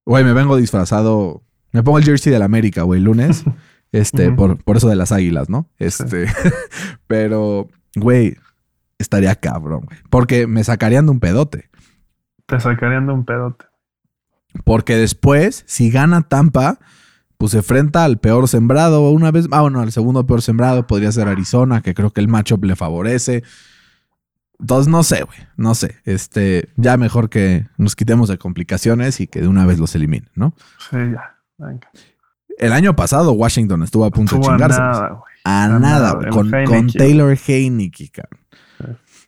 güey, me vengo disfrazado. Me pongo el jersey del América, güey, lunes. Este, por, por eso de las águilas, ¿no? Este, pero, güey, estaría cabrón, güey. Porque me sacarían de un pedote. Te sacarían de un pedote. Porque después, si gana Tampa, pues se enfrenta al peor sembrado una vez. Ah, bueno, al segundo peor sembrado podría ser Arizona, que creo que el matchup le favorece. Entonces, no sé, güey. No sé. Este, ya mejor que nos quitemos de complicaciones y que de una vez los eliminen, ¿no? Sí, ya. Venga. El año pasado, Washington estuvo a punto Estuvo a de chingarse. nada, güey. A A nada, nada, con, con. Taylor Heineke, cabrón.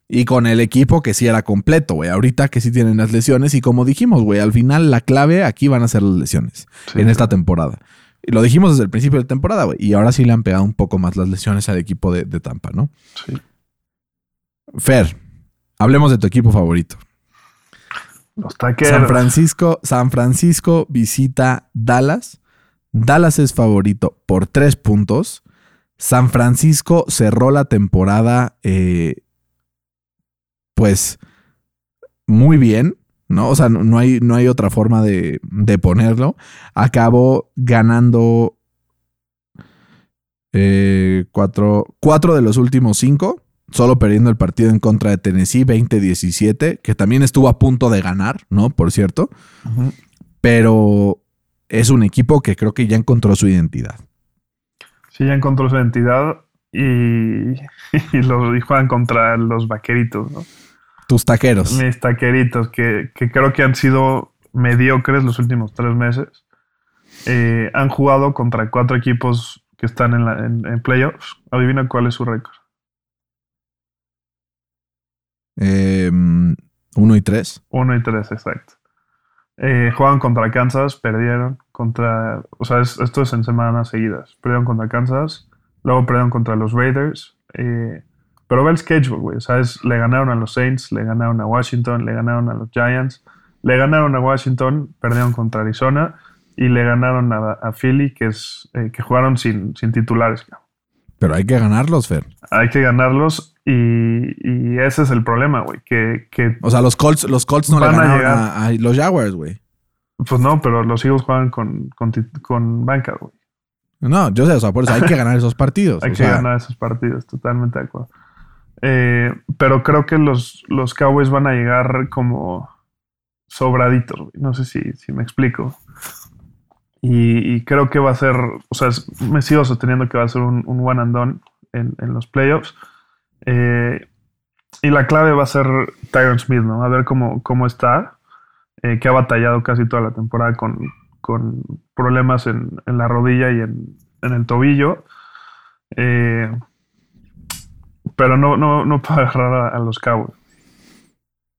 Y con el equipo que sí era completo, güey. Ahorita que sí tienen las lesiones. Y como dijimos, güey, al final la clave aquí van a ser las lesiones Sí, en esta temporada. Y lo dijimos desde el principio de temporada, güey. Y ahora sí le han pegado un poco más las lesiones al equipo de, de Tampa, ¿no? sí. Fer, hablemos de tu equipo favorito. Los taqueros. San Francisco, San Francisco visita Dallas. Dallas es favorito por tres puntos. San Francisco cerró la temporada, eh, pues, muy bien, ¿no? O sea, no, hay, no hay otra forma de, de ponerlo. Acabó ganando eh, cuatro, cuatro de los últimos cinco, solo perdiendo el partido en contra de Tennessee 20-17, que también estuvo a punto de ganar, ¿no? Por cierto, pero es un equipo que creo que ya encontró su identidad. Sí, ya encontró su identidad y, y, los, y juegan contra los vaqueritos, ¿no? Tus taqueros. Mis taqueritos, que, que creo que han sido mediocres los últimos tres meses. Eh, han jugado contra cuatro equipos que están en, la- en- en playoffs. Adivina cuál es su récord. Eh, uno y tres. Uno y tres, exacto. Eh, juegan contra Kansas, perdieron contra. O sea, es- esto es en semanas seguidas. Perdieron contra Kansas, luego perdieron contra los Raiders. eh, pero ve el schedule, güey. O sea, es- le ganaron a los Saints, le ganaron a Washington, le ganaron a los Giants, le ganaron a Washington, perdieron contra Arizona y le ganaron a, a Philly, que es eh, que jugaron sin, sin titulares. cabrón. Pero hay que ganarlos, Fer. Hay que ganarlos y, y ese es el problema, güey. Que, que O sea, los Colts, los Colts no le a ganaron a, a los Jaguars, güey. Pues no, pero los Eagles juegan con, con, con banca, güey. No, yo sé, o sea, por eso hay que ganar esos partidos. Hay o que sea, ganar esos partidos, totalmente de acuerdo. Eh, pero creo que los, los Cowboys van a llegar como sobraditos. No sé si, si me explico. Y, y creo que va a ser, o sea, me sigo sosteniendo que va a ser un, un one and done en, en los playoffs. Eh, y la clave va a ser Tyron Smith, ¿no? A ver cómo, cómo está, eh, que ha batallado casi toda la temporada con, con problemas en, en la rodilla y en, en el tobillo. Eh, pero no, no, no puedo agarrar a, los Cowboys.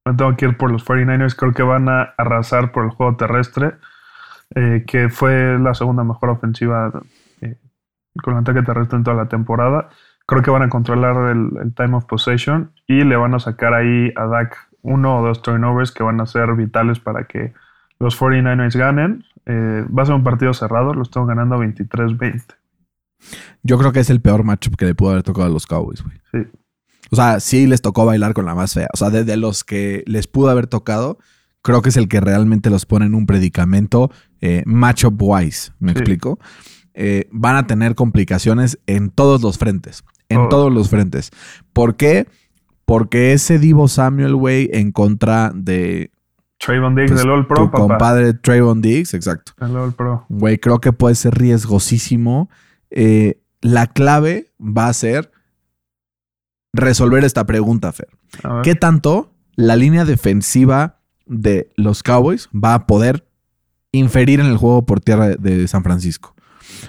Me tengo que ir por los 49ers. Creo que van a arrasar por el juego terrestre, eh, que fue la segunda mejor ofensiva eh, con el ataque terrestre en toda la temporada. Creo que van a controlar el, el time of possession y le van a sacar ahí a Dak uno o dos turnovers que van a ser vitales para que los 49ers ganen. Eh, va a ser un partido cerrado, lo están ganando 23-20. Yo creo que es el peor matchup que le pudo haber tocado a los Cowboys, güey. Sí. O sea, sí les tocó bailar con la más fea. O sea, de, de los que les pudo haber tocado, creo que es el que realmente los pone en un predicamento eh, matchup wise. ¿Me Sí. explico? Eh, van a tener complicaciones en todos los frentes. En Todos. todos los frentes. ¿Por qué? Porque ese Divo Samuel, güey, en contra de Trayvon Diggs Pues, All Pro, tu papá. compadre Trayvon Diggs, exacto. El All Pro. Güey, creo que puede ser riesgosísimo. Eh, la clave va a ser resolver esta pregunta, Fer. ¿Qué tanto la línea defensiva de los Cowboys va a poder inferir en el juego por tierra de, de San Francisco?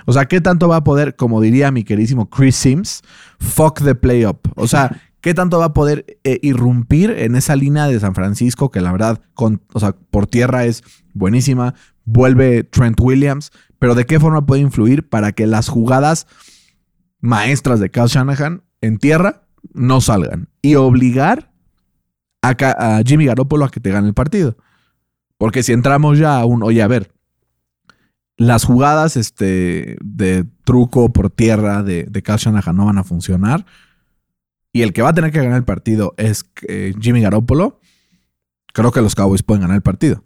O sea, ¿qué tanto va a poder, como diría mi queridísimo Chris Sims, fuck the play up? O sea, ¿qué tanto va a poder eh, irrumpir en esa línea de San Francisco que la verdad, con, o sea, por tierra es buenísima? Vuelve Trent Williams, pero ¿de qué forma puede influir para que las jugadas maestras de Kyle Shanahan en tierra no salgan y obligar a, Jimmy Garoppolo a que te gane el partido. Porque si entramos ya a un, oye, a ver, las jugadas este, de truco por tierra de, de Kyle Shanahan no van a funcionar y el que va a tener que ganar el partido es eh, Jimmy Garoppolo, creo que los Cowboys pueden ganar el partido.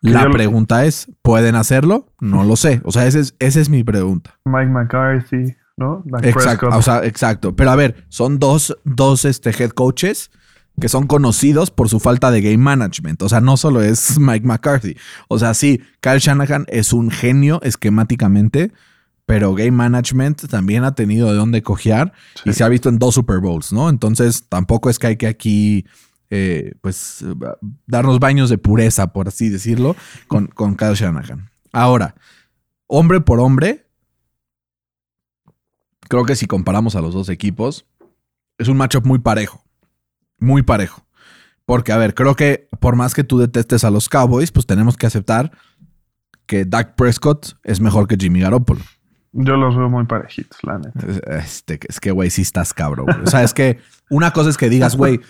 La pregunta es, ¿pueden hacerlo? No lo sé. O sea, esa es, esa es mi pregunta. Mike McCarthy, ¿no? Exacto, o sea, exacto. Pero a ver, son dos, dos este, head coaches que son conocidos por su falta de game management. O sea, no solo es Mike McCarthy. O sea, sí, Kyle Shanahan es un genio esquemáticamente, pero game management también ha tenido de dónde cojear y se ha visto en dos Super Bowls, ¿no? Entonces, tampoco es que hay que aquí, eh, pues, eh, darnos baños de pureza, por así decirlo, con, con Kyle Shanahan. Ahora, hombre por hombre, creo que si comparamos a los dos equipos, es un matchup muy parejo. Muy parejo. Porque, a ver, creo que por más que tú detestes a los Cowboys, pues tenemos que aceptar que Dak Prescott es mejor que Jimmy Garoppolo. Yo los veo muy parejitos, la neta. Este, es que, güey, sí estás cabrón. O sea, es que una cosa es que digas, güey,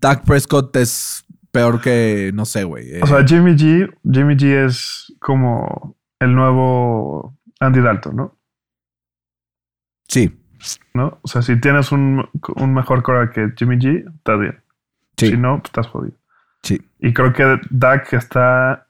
Dak Prescott es peor que, no sé, güey. eh, O sea, Jimmy G, Jimmy G es como el nuevo Andy Dalton, ¿no? sí, ¿No? O sea, si tienes un, un mejor core que Jimmy G, estás bien. sí, Si no, pues estás jodido. sí. Y creo que Dak está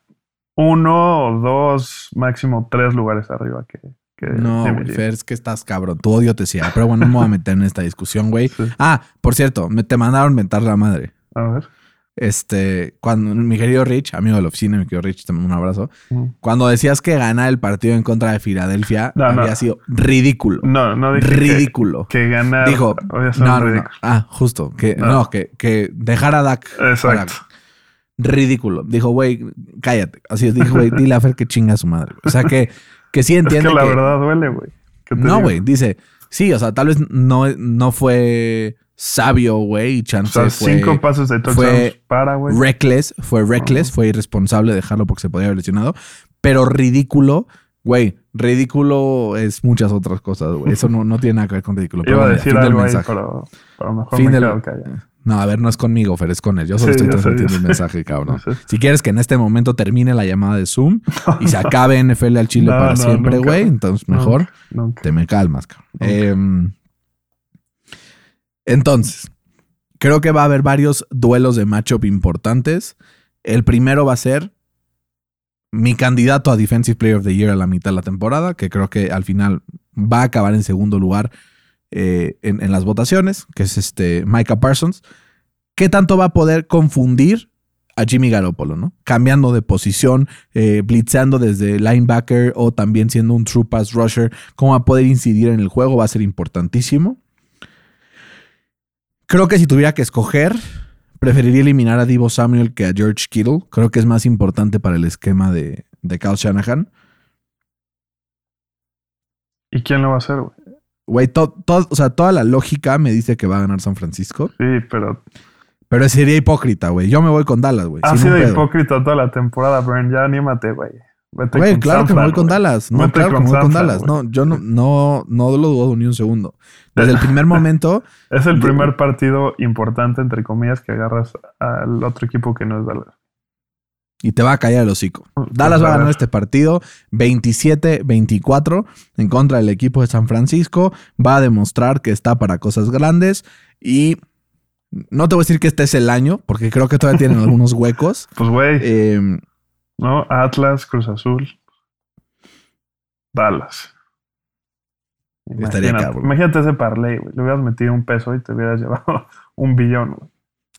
uno o dos, máximo tres lugares arriba que, que No. Fer, es que estás cabrón. Tu odio te cierra. Pero bueno, no me voy a meter en esta discusión, güey. Sí. Ah, por cierto, me, te mandaron mentar la madre. A ver. Este, cuando mi querido Rich, amigo de la oficina, mi querido Rich, te mando un abrazo. Mm. Cuando decías que ganar el partido en contra de Filadelfia No, no. había sido ridículo. No, no dije que- ridículo. que, ganar. Dijo, no, no. Ah, justo. Que, No. no, que, que dejar a Dak. Exacto. ridículo. Dijo, güey, cállate. Así es, dijo, güey, dile a Fer que chinga a su madre. O sea, que, que sí Es entiende que la que- verdad duele, güey. ¿Qué te No, güey, dice, sí, o sea, tal vez no, no fue sabio, güey, y O chance sea, fue cinco pases de fue para, güey. reckless, fue reckless, fue irresponsable dejarlo porque se podía haber lesionado, pero ridículo, güey, ridículo es muchas otras cosas, güey, eso no, no tiene nada que ver con ridículo. Pero Iba a decir algo ahí, pero, pero mejor Fin me del-. No, a ver, no es conmigo, Fer, es con él. Yo solo Sí, estoy transmitiendo sé. mensaje, cabrón. Sé. Si quieres que en este momento termine la llamada de Zoom y se acabe NFL al Chile No, para siempre, güey, entonces mejor te me calmas, cabrón. Em, entonces, creo que va a haber varios duelos de matchup importantes. El primero va a ser mi candidato a Defensive Player of the Year a la mitad de la temporada, que creo que al final va a acabar en segundo lugar eh, en, las votaciones, que es este Micah Parsons. ¿Qué tanto va a poder confundir a Jimmy Garoppolo, ¿no? Cambiando de posición, eh, blitzando desde linebacker o también siendo un true pass rusher, cómo va a poder incidir en el juego va a ser importantísimo. Creo que si tuviera que escoger, preferiría eliminar a Divo Samuel que a George Kittle. Creo que es más importante para el esquema de, de Kyle Shanahan. ¿Y quién lo va a hacer, güey? Güey, to- to- o sea, toda la lógica me dice que va a ganar San Francisco. Sí, pero Pero sería hipócrita, güey. Yo me voy con Dallas, güey. ha sido hipócrita toda la temporada, Bren. Ya anímate, güey. Güey, claro San que me voy con. Dallas. No, Vete claro que me voy con San Dallas. No, yo no, no, no lo dudo ni un segundo. Desde el primer momento, Es el primer partido importante, entre comillas, que agarras al otro equipo que no es Dallas. Y te va a callar el hocico. Dallas va a ganar este partido 27-24 en contra del equipo de San Francisco. Va a demostrar que está para cosas grandes y no te voy a decir que este es el año, porque creo que todavía tienen algunos huecos. Pues, güey, Eh, ¿no? Atlas, Cruz Azul, Dallas. Estaría Imagínate, imagínate ese parlay, güey. Le hubieras metido un peso y te hubieras llevado un billón, güey.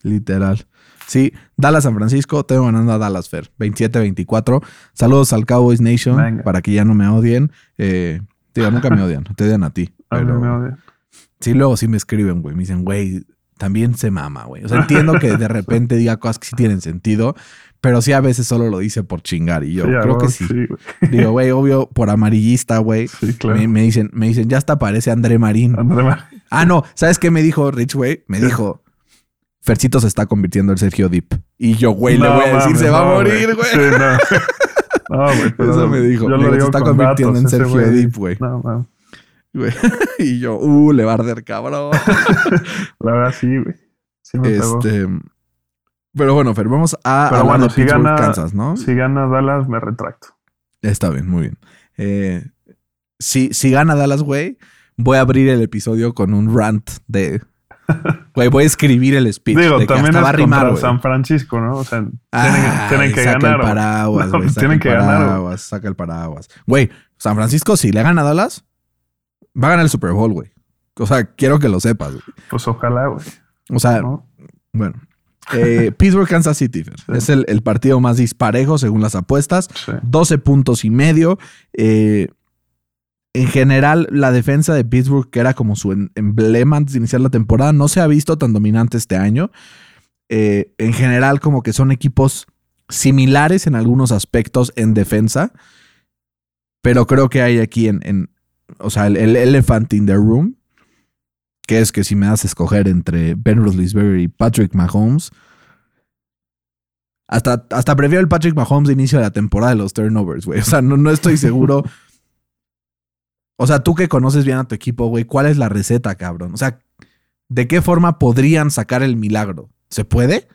Literal. Sí, Dallas San Francisco, tengo ganando a Dallas Fer, 27-24. Saludos al Cowboys Nation Venga. para que ya no me odien. Eh, nunca me odian, te odian a ti. Pero- me odia. Sí, luego sí me escriben, güey. Me dicen, güey, también se mama, güey. O sea, entiendo que de repente diga cosas que sí tienen sentido, pero sí a veces solo lo dice por chingar. Y yo Sí, creo que sí. güey. Digo, güey, obvio, por amarillista, güey. Sí, claro. Me, me dicen, me dicen, ya hasta parece André Marín. André Mar- Ah, no, ¿sabes qué me dijo Rich, güey? Me dijo, Fercito se está convirtiendo en Sergio Dip. Y yo, güey, le voy a decir, se va a morir, güey. Sí, no. No, güey. pero Eso me dijo. Yo Digo, lo se está con convirtiendo datos, en Sergio. Dip, güey. No, no. Y yo, uh, le va a arder, cabrón. La verdad, sí, güey. Sí me pegó. Este. Pero bueno, Fer, vamos a Pero hablar bueno, de si Pittsburgh, gana- Kansas, ¿no? Si gana Dallas, me retracto. Está bien, muy bien. Eh, si, si gana Dallas, güey, voy a abrir el episodio con un rant de. Güey, voy a escribir el speech. Digo, de que también hasta es va a rimar, contra güey. San Francisco, ¿no? O sea, tienen, que saca ganar. el güey. paraguas, No, güey. saca tienen el que ganar, paraguas, Saca el paraguas. Güey, San Francisco, si le gana a Dallas, va a ganar el Super Bowl, güey. O sea, quiero que lo sepas. Pues ojalá, güey. O sea, ¿no? bueno. Eh, Pittsburgh, Kansas City. Sí. Es el, el partido más disparejo según las apuestas. Sí. 12 puntos y medio. Eh, en general, la defensa de Pittsburgh, que era como su emblema antes de iniciar la temporada, no se ha visto tan dominante este año. Eh, en general, como que son equipos similares en algunos aspectos en defensa. Pero creo que hay aquí en, o sea, el, el elephant in the room, que es que si me das a escoger entre Ben Roethlisberger y Patrick Mahomes, hasta, hasta prefiero el Patrick Mahomes de inicio de la temporada de los turnovers, güey. O sea, no, no estoy seguro. O sea, tú que conoces bien a tu equipo, güey, ¿cuál es la receta, cabrón? O sea, ¿de qué forma podrían sacar el milagro? ¿Se puede?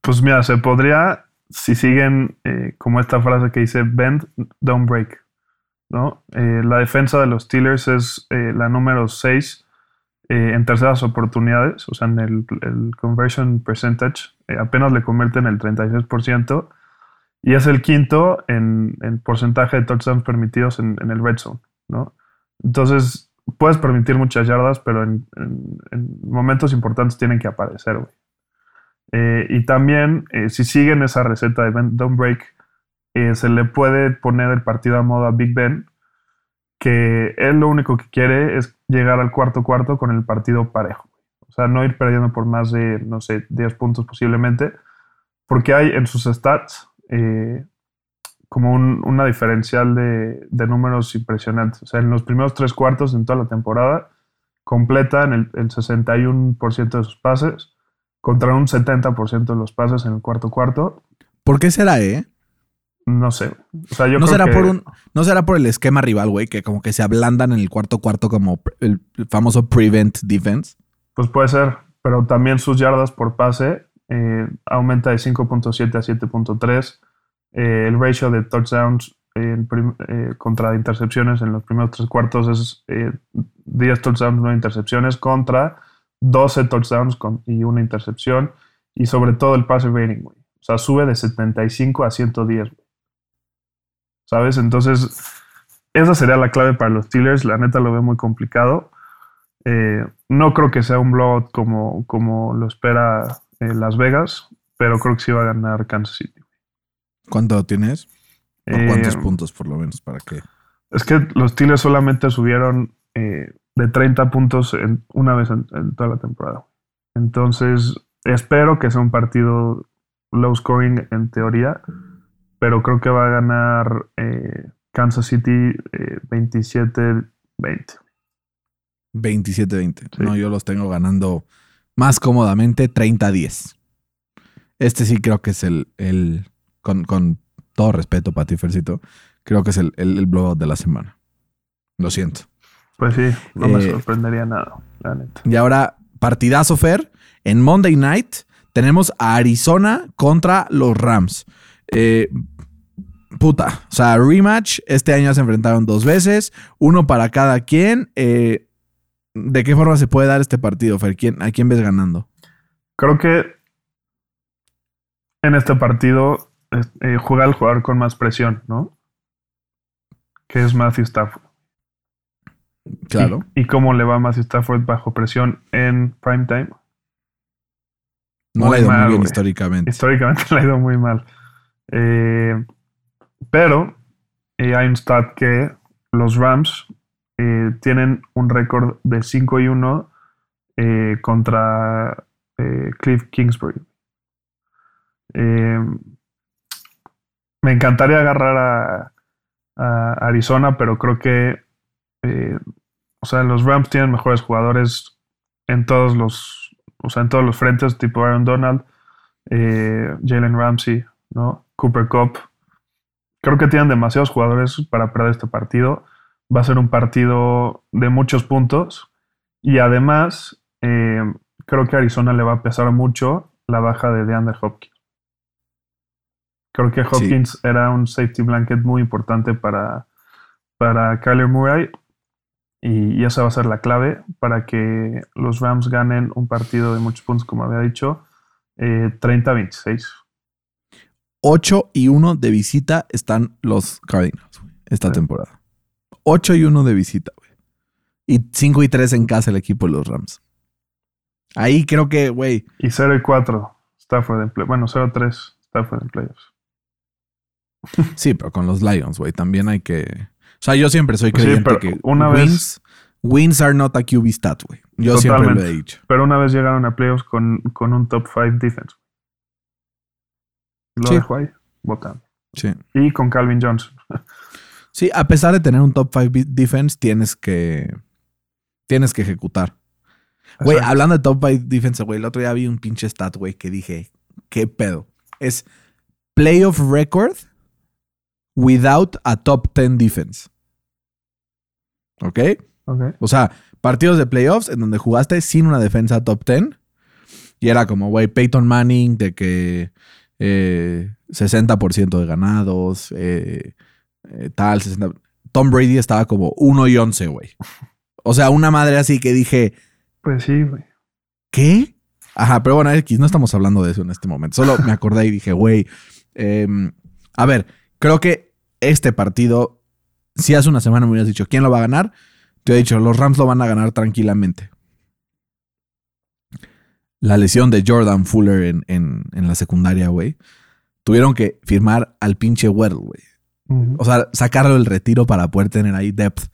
Pues mira, se podría, si siguen eh, como esta frase que dice bend, don't break. ¿no? Eh, la defensa de los Steelers es eh, la número 6 en terceras oportunidades, o sea, en el, conversion percentage, apenas le convierten el 36%, y es el quinto en, en porcentaje de touchdowns permitidos en el red zone, ¿no? Entonces, puedes permitir muchas yardas, pero en, en- en momentos importantes tienen que aparecer, güey. Eh, y también, eh, si siguen esa receta de bend, don't break, eh, se le puede poner el partido a modo a Big Ben, que él lo único que quiere es llegar al cuarto cuarto con el partido parejo. O sea, no ir perdiendo por más de, no sé, 10 puntos posiblemente, porque hay en sus stats como un- una diferencial de, de números impresionantes. O sea, en los primeros tres cuartos en toda la temporada, completan el, el 61% de sus pases contra un 70% de los pases en el cuarto cuarto. ¿Por qué será, eh? No sé. O sea, yo ¿No creo será, que- por un, ¿No será por el esquema rival, güey? Que como que se ablandan en el cuarto cuarto como el famoso prevent defense. Pues puede ser, pero también sus yardas por pase eh, aumenta de 5.7 a 7.3. Eh, el ratio de touchdowns eh, contra intercepciones en los primeros tres cuartos es eh, 10 touchdowns, 9 intercepciones contra 12 touchdowns con- y una intercepción. Y sobre todo el pase rating. O sea, sube de 75 a 110, güey. ¿Sabes? Entonces, esa sería la clave para los Steelers. La neta lo veo muy complicado. Eh, no creo que sea un blowout como, como lo espera Las Vegas, pero creo que sí va a ganar Kansas City. ¿Cuánto tienes? ¿Por Eh, cuántos puntos, por lo menos? ¿Para qué? Es que los Steelers solamente subieron eh, de 30 puntos en- una vez en, en toda la temporada. Entonces, espero que sea un partido low scoring en teoría, pero creo que va a ganar eh, Kansas City eh, 27-20. 27-20. Sí. No, yo los tengo ganando más cómodamente 30-10. Este sí creo que es el, el con, con todo respeto para ti, Fercito, creo que es el, el, el blowout de la semana. Lo siento. Pues sí, no me Eh, sorprendería nada, la neta. Y ahora, partidazo, Fer. En Monday Night tenemos a Arizona contra los Rams. Eh, puta, o sea, rematch. Este año se enfrentaron dos veces, uno para cada quien. Eh, ¿De qué forma se puede dar este partido, Fer? ¿Quién, ¿A quién ves ganando? Creo que en este partido eh, juega el jugador con más presión, ¿no? Que es Matthew Stafford. Claro. ¿Y, y cómo le va a Matthew Stafford bajo presión en prime time? No Muy le ha ido mal, muy bien históricamente. Históricamente le ha ido muy mal. Eh, pero eh, hay un stat que los Rams eh, tienen un récord de 5 y 1 eh, contra Cliff Kingsbury. Me encantaría agarrar a, a Arizona, pero creo que eh, o sea, los Rams tienen mejores jugadores en todos los, o sea, en todos los frentes, tipo Aaron Donald, eh, Jalen Ramsey, ¿no? Cooper Cup. Creo que tienen demasiados jugadores para perder este partido. Va a ser un partido de muchos puntos. Y además, eh, creo que a Arizona le va a pesar mucho la baja de DeAndre Hopkins. Creo que Hopkins era un safety blanket muy importante para, para Kyler Murray. Y, y esa va a ser la clave para que los Rams ganen un partido de muchos puntos, como había dicho, eh, 30-26. 8 y 1 de visita están los Cardinals esta Sí. temporada. 8 y 1 de visita, güey. Y 5 y 3 en casa el equipo de los Rams. Ahí creo que, güey, Y 0 y 4 Stafford en play. Bueno, 0-3 Stafford en playoffs. Sí, pero con los Lions, güey, también hay que. O sea, yo siempre soy sí, creyente pero que una vez- wins, wins are not a QB stat, güey. Yo siempre lo he dicho. Pero una vez llegaron a playoffs con, con un top 5 defense. Lo Sí. dejo ahí, votando. Sí. Y con Calvin Johnson. Sí, a pesar de tener un top 5 defense, tienes que. Tienes que ejecutar. Güey, hablando de top 5 defense, güey, el otro día vi un pinche stat, güey, que dije, ¿qué pedo? Es playoff record without a top 10 defense. ¿Ok? Ok. O sea, partidos de playoffs en donde jugaste sin una defensa top 10. Y era como, güey, Peyton Manning de que eh, 60% de ganados, eh, eh, tal, 60. Tom Brady estaba como 1 y 11, güey. O sea, una madre así que dije, Pues sí, güey. ¿Qué? Ajá, pero bueno, X, no estamos hablando de eso en este momento. Solo me acordé y dije, güey, em, a ver, creo que este partido, si hace una semana me hubieras dicho, ¿quién lo va a ganar? Te he dicho, los Rams lo van a ganar tranquilamente. La lesión de Jordan Fuller en, en- en la secundaria, güey. Tuvieron que firmar al pinche Weddle, güey. O sea, sacarlo del retiro para poder tener ahí depth.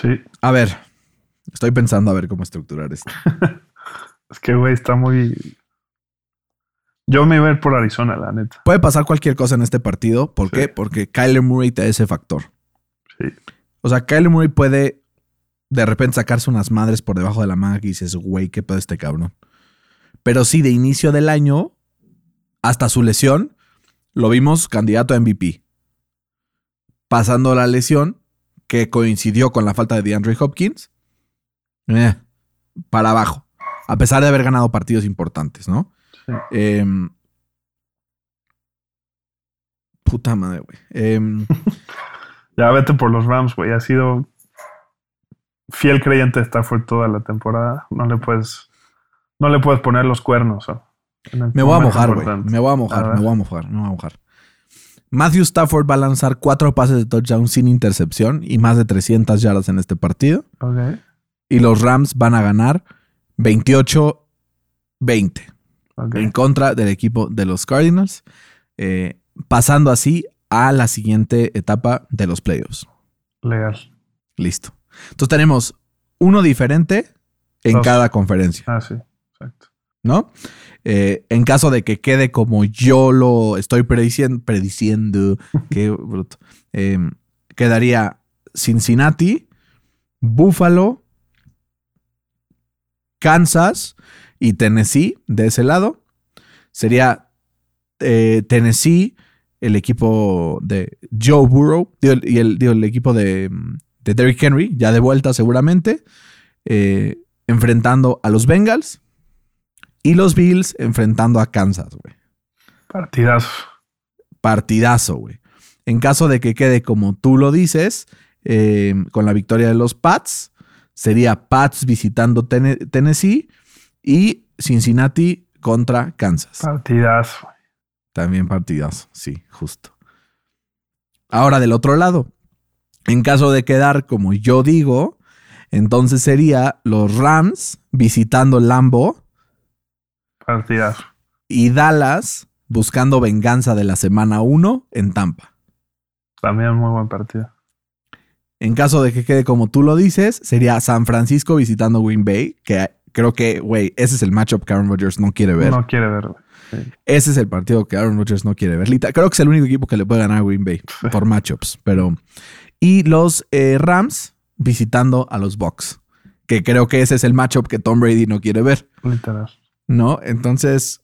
Sí. A ver, estoy pensando a ver cómo estructurar esto. Es que, güey, está muy. Yo me iba a ir por Arizona, la neta. Puede pasar cualquier cosa en este partido. ¿Por Sí. qué? Porque Kyler Murray te da ese factor. Sí. O sea, Kyler Murray puede de repente sacarse unas madres por debajo de la manga y dices, güey, qué pedo este cabrón. Pero sí, de inicio del año hasta su lesión, lo vimos candidato a MVP. Pasando la lesión, que coincidió con la falta de DeAndre Hopkins, eh, para abajo. A pesar de haber ganado partidos importantes, ¿no? Sí. Em, puta madre, güey. Em, Ya vete por los Rams, güey. Ha sido fiel creyente de Stafford toda la temporada. No le puedes. No le puedes poner los cuernos. Me voy a mojar, güey. Me voy a mojar, me voy a mojar, me voy a mojar. Matthew Stafford va a lanzar cuatro pases de touchdown sin intercepción y más de 300 yardas en este partido. Y los Rams van a ganar 28-20 en contra del equipo de los Cardinals, eh, pasando así a la siguiente etapa de los playoffs. Legal. Listo. Entonces tenemos uno diferente en Dos. cada conferencia. Ah, sí. Exacto. ¿no? Eh, en caso de que quede como yo lo estoy prediciendo, prediciendo qué bruto, eh, quedaría Cincinnati, Buffalo, Kansas y Tennessee de ese lado. Sería eh, Tennessee, el equipo de Joe Burrow digo, y el, digo, el equipo de, de Derrick Henry, ya de vuelta seguramente, eh, enfrentando a los Bengals y los Bills enfrentando a Kansas, güey. Partidazo. Partidazo, güey. En caso de que quede como tú lo dices, eh, con la victoria de los Pats, sería Pats visitando Tennessee y Cincinnati contra Kansas. Partidazo. También partidazo, sí, justo. Ahora del otro lado, en caso de quedar como yo digo, Entonces sería los Rams visitando Lambo Partidazo. y Dallas buscando venganza de la semana 1 en Tampa. También muy buen partido. En caso de que quede como tú lo dices, sería San Francisco visitando Green Bay, que creo que, güey, ese es el matchup que Aaron Rodgers no quiere ver. No quiere ver, güey. Sí. Ese es el partido que Aaron Rodgers no quiere ver. Creo que es el único equipo que le puede ganar a Green Bay por matchups, pero... Y los eh, Rams visitando a los Bucks, que creo que ese es el matchup que Tom Brady no quiere ver, Literal. ¿no? Entonces,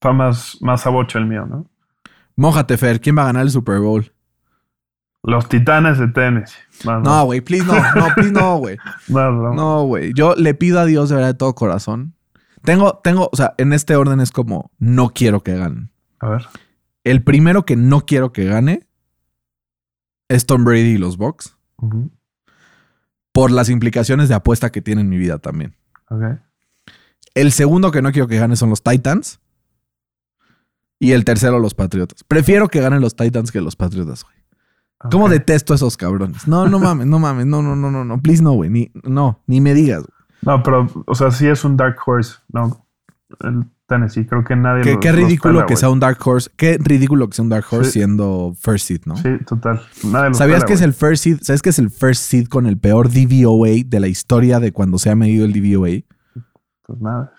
Está más, más a bocho el mío, ¿no? mójate, Fer. ¿Quién va a ganar el Super Bowl? Los titanes de Tennessee. Más, No, güey, please no. No, please no, güey. No, güey. Yo le pido a Dios de verdad de todo corazón. Tengo, tengo, o sea, en este orden es como no quiero que ganen. A ver. El primero que no quiero que gane es Tom Brady y los Bucks. Por las implicaciones de apuesta que tiene en mi vida también. Ok. El segundo que no quiero que gane son los Titans. Y el tercero, los Patriotas. Prefiero que ganen los Titans que los Patriotas, güey. ¿Cómo detesto a esos cabrones? No, no mames, no mames, no, no, no, no, no. Please no, güey. Ni, no, ni me digas. güey. No, pero, o sea, sí es un dark horse, ¿no? El Tennessee, creo que nadie Qué, los- qué los ridículo pela, que güey. sea un Dark Horse. Qué ridículo que sea un Dark Horse Sí. siendo First Seed, ¿no? Sí, total. Nadie los ¿Sabías pela, que es el First Seed? ¿Sabes que es el First Seed con el peor DVOA de la historia de cuando se ha medido el DVOA? Pues nada.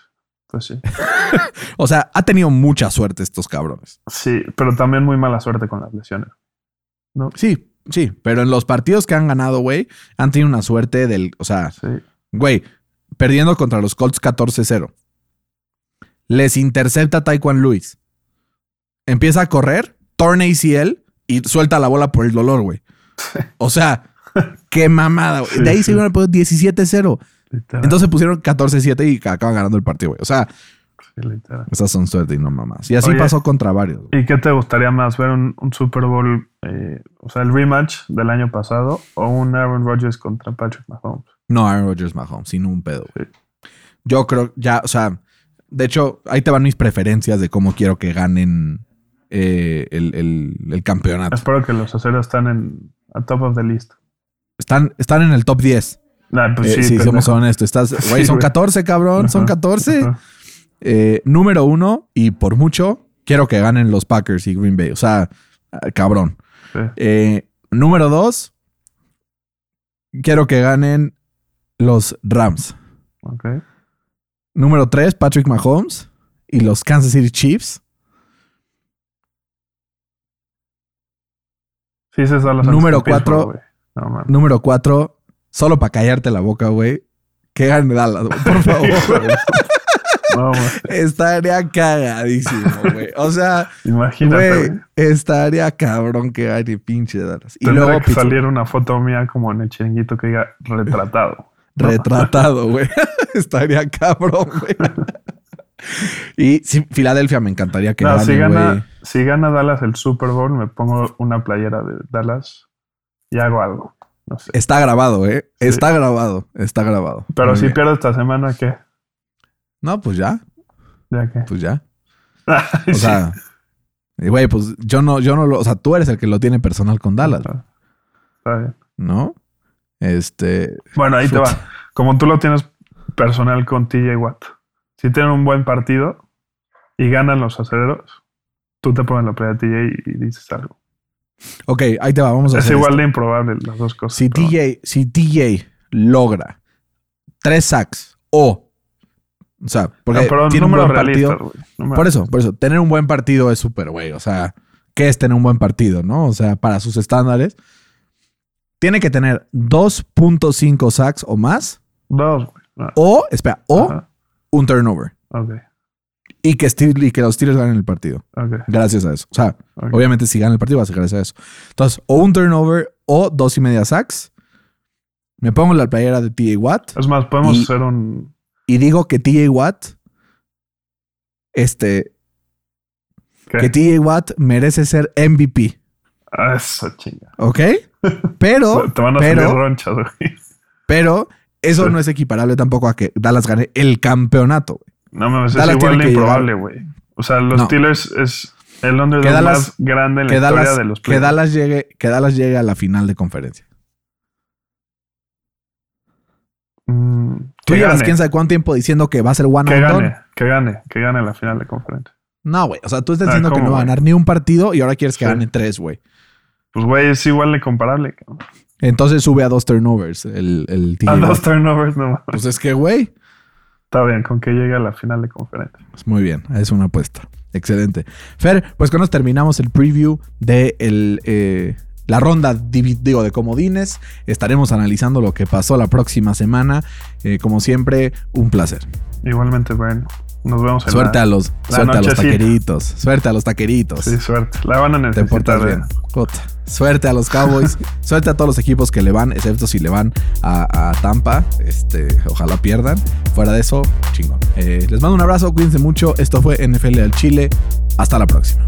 Pues sí. O sea, ha tenido mucha suerte estos cabrones. Sí, pero también muy mala suerte con las lesiones. ¿No? Sí, sí, pero en los partidos que han ganado, güey, han tenido una suerte del, o sea, Sí. güey, perdiendo contra los Colts 14-0. Les intercepta Taekwon Lewis. Empieza a correr, torna ACL y suelta la bola por el dolor, güey. O sea, qué mamada, güey. De ahí se iban a poner 17-0. Literal. Entonces pusieron 14-7 y acaban ganando el partido, güey. O sea, literal. esas son suerte y no mamás. Y así Oye. pasó contra varios. güey. ¿Y qué te gustaría más? ¿Ver un, un Super Bowl, eh, o sea, el rematch del año pasado o un Aaron Rodgers contra Patrick Mahomes? No Aaron Rodgers Mahomes, sino un pedo. Sí. Yo creo, ya, o sea, de hecho, ahí te van mis preferencias de cómo quiero que ganen eh, el, el- el campeonato. Espero que los aceros están en a top of the list. Están, están en el top 10. Nah, pues eh, sí, si somos honestos. Estás, güey, Sí, son güey. 14, cabrón. Son Ajá, 14. ajá. Eh, número uno, y por mucho, quiero que ganen los Packers y Green Bay. O sea, ah, cabrón. Sí. Eh, número dos, quiero que ganen los Rams. Número 3, Patrick Mahomes y los Kansas City Chiefs. Sí, Número cuatro. No. Número 4, solo para callarte la boca, güey. Que gane Dallas, por favor. No, estaría cagadísimo, güey. O sea, Imagínate, güey, estaría cabrón que gane pinche Dallas. Y Tendría luego que Pittsburgh, salir una foto mía como en el chiringuito que diga retratado. ¿no? retratado, güey. estaría cabrón, güey. Y sí, Filadelfia me encantaría que No, gane, si, gana, si gana Dallas el Super Bowl, me pongo una playera de Dallas y hago algo. No sé. Está grabado, ¿eh? Sí. Está grabado, está grabado. Pero Muy si bien. pierdo esta semana, ¿qué? No, pues ya, ¿Ya qué? pues ya. O sea, güey, pues yo no, yo no lo, o sea, tú eres el que lo tiene personal con Dallas, Está bien. ¿no? Este, Bueno, ahí te va. Como tú lo tienes personal con TJ Watt. Si tienen un buen partido y ganan los aceleros, tú te pones la playa de TJ y dices algo. ok, ahí te va, vamos a Es hacer igual esto. de improbable las dos cosas. Si TJ, si TJ logra tres sacks o, o sea, porque No, pero tiene un buen partido. Por eso, por eso, tener un buen partido es súper, güey. O sea, ¿qué es tener un buen partido, no? O sea, para sus estándares, tiene que tener 2.5 sacks o más, Dos, güey. Ah, o, espera, o un turnover. Ok, Y que, Steel- y que los Steelers ganen el partido. ok. Gracias a eso. O sea, obviamente si ganan el partido va a ser gracias a eso. Entonces, o un turnover o dos y media sacks. Me pongo la playera de TJ Watt Es más, podemos Y- hacer un. Y digo que TJ Watt, este, ¿qué? que TJ Watt merece ser MVP. Ah, Eso, chinga. ¿Ok? Pero, Te van a pero- salir ronchas, güey. pero eso Sí. no es equiparable tampoco a que Dallas gane el campeonato. güey. No mames, es igual de que improbable, güey. O sea, los No. Steelers es el underdog Que Dallas- más grande en la Que historia Dallas, de los que, playoffs. Dallas llegue, que Dallas llegue a la final de conferencia. Tú que llevas gane, quién sabe cuánto tiempo diciendo que va a ser one que gane, done. que gane, que gane la final de conferencia. No, güey. O sea, tú estás Ah, diciendo que ¿cómo, no va a ganar ni un partido y ahora quieres que Sí. gane tres, güey. Pues, güey, es igual de comparable. Entonces sube a dos turnovers el, el A dos turnovers nomás. Pues es que, güey. Está bien, con que llegue a la final de conferencia. Pues muy bien, es una apuesta. Excelente. Fer, pues con eso terminamos el preview de el, eh, la ronda digo, de comodines. Estaremos analizando lo que pasó la próxima semana. Eh, como siempre, un placer. Igualmente, bueno, nos vemos en Suerte la... a los, la suerte a los taqueritos. Suerte a los taqueritos. Sí, suerte. La van a Te necesitar. portas bien. ¿eh? Suerte a los Cowboys. suerte a todos los equipos que le van, excepto si le van a, a Tampa. Este, ojalá pierdan. Fuera de eso, chingón. Eh, les mando un abrazo, cuídense mucho. Esto fue NFL al Chile. Hasta la próxima.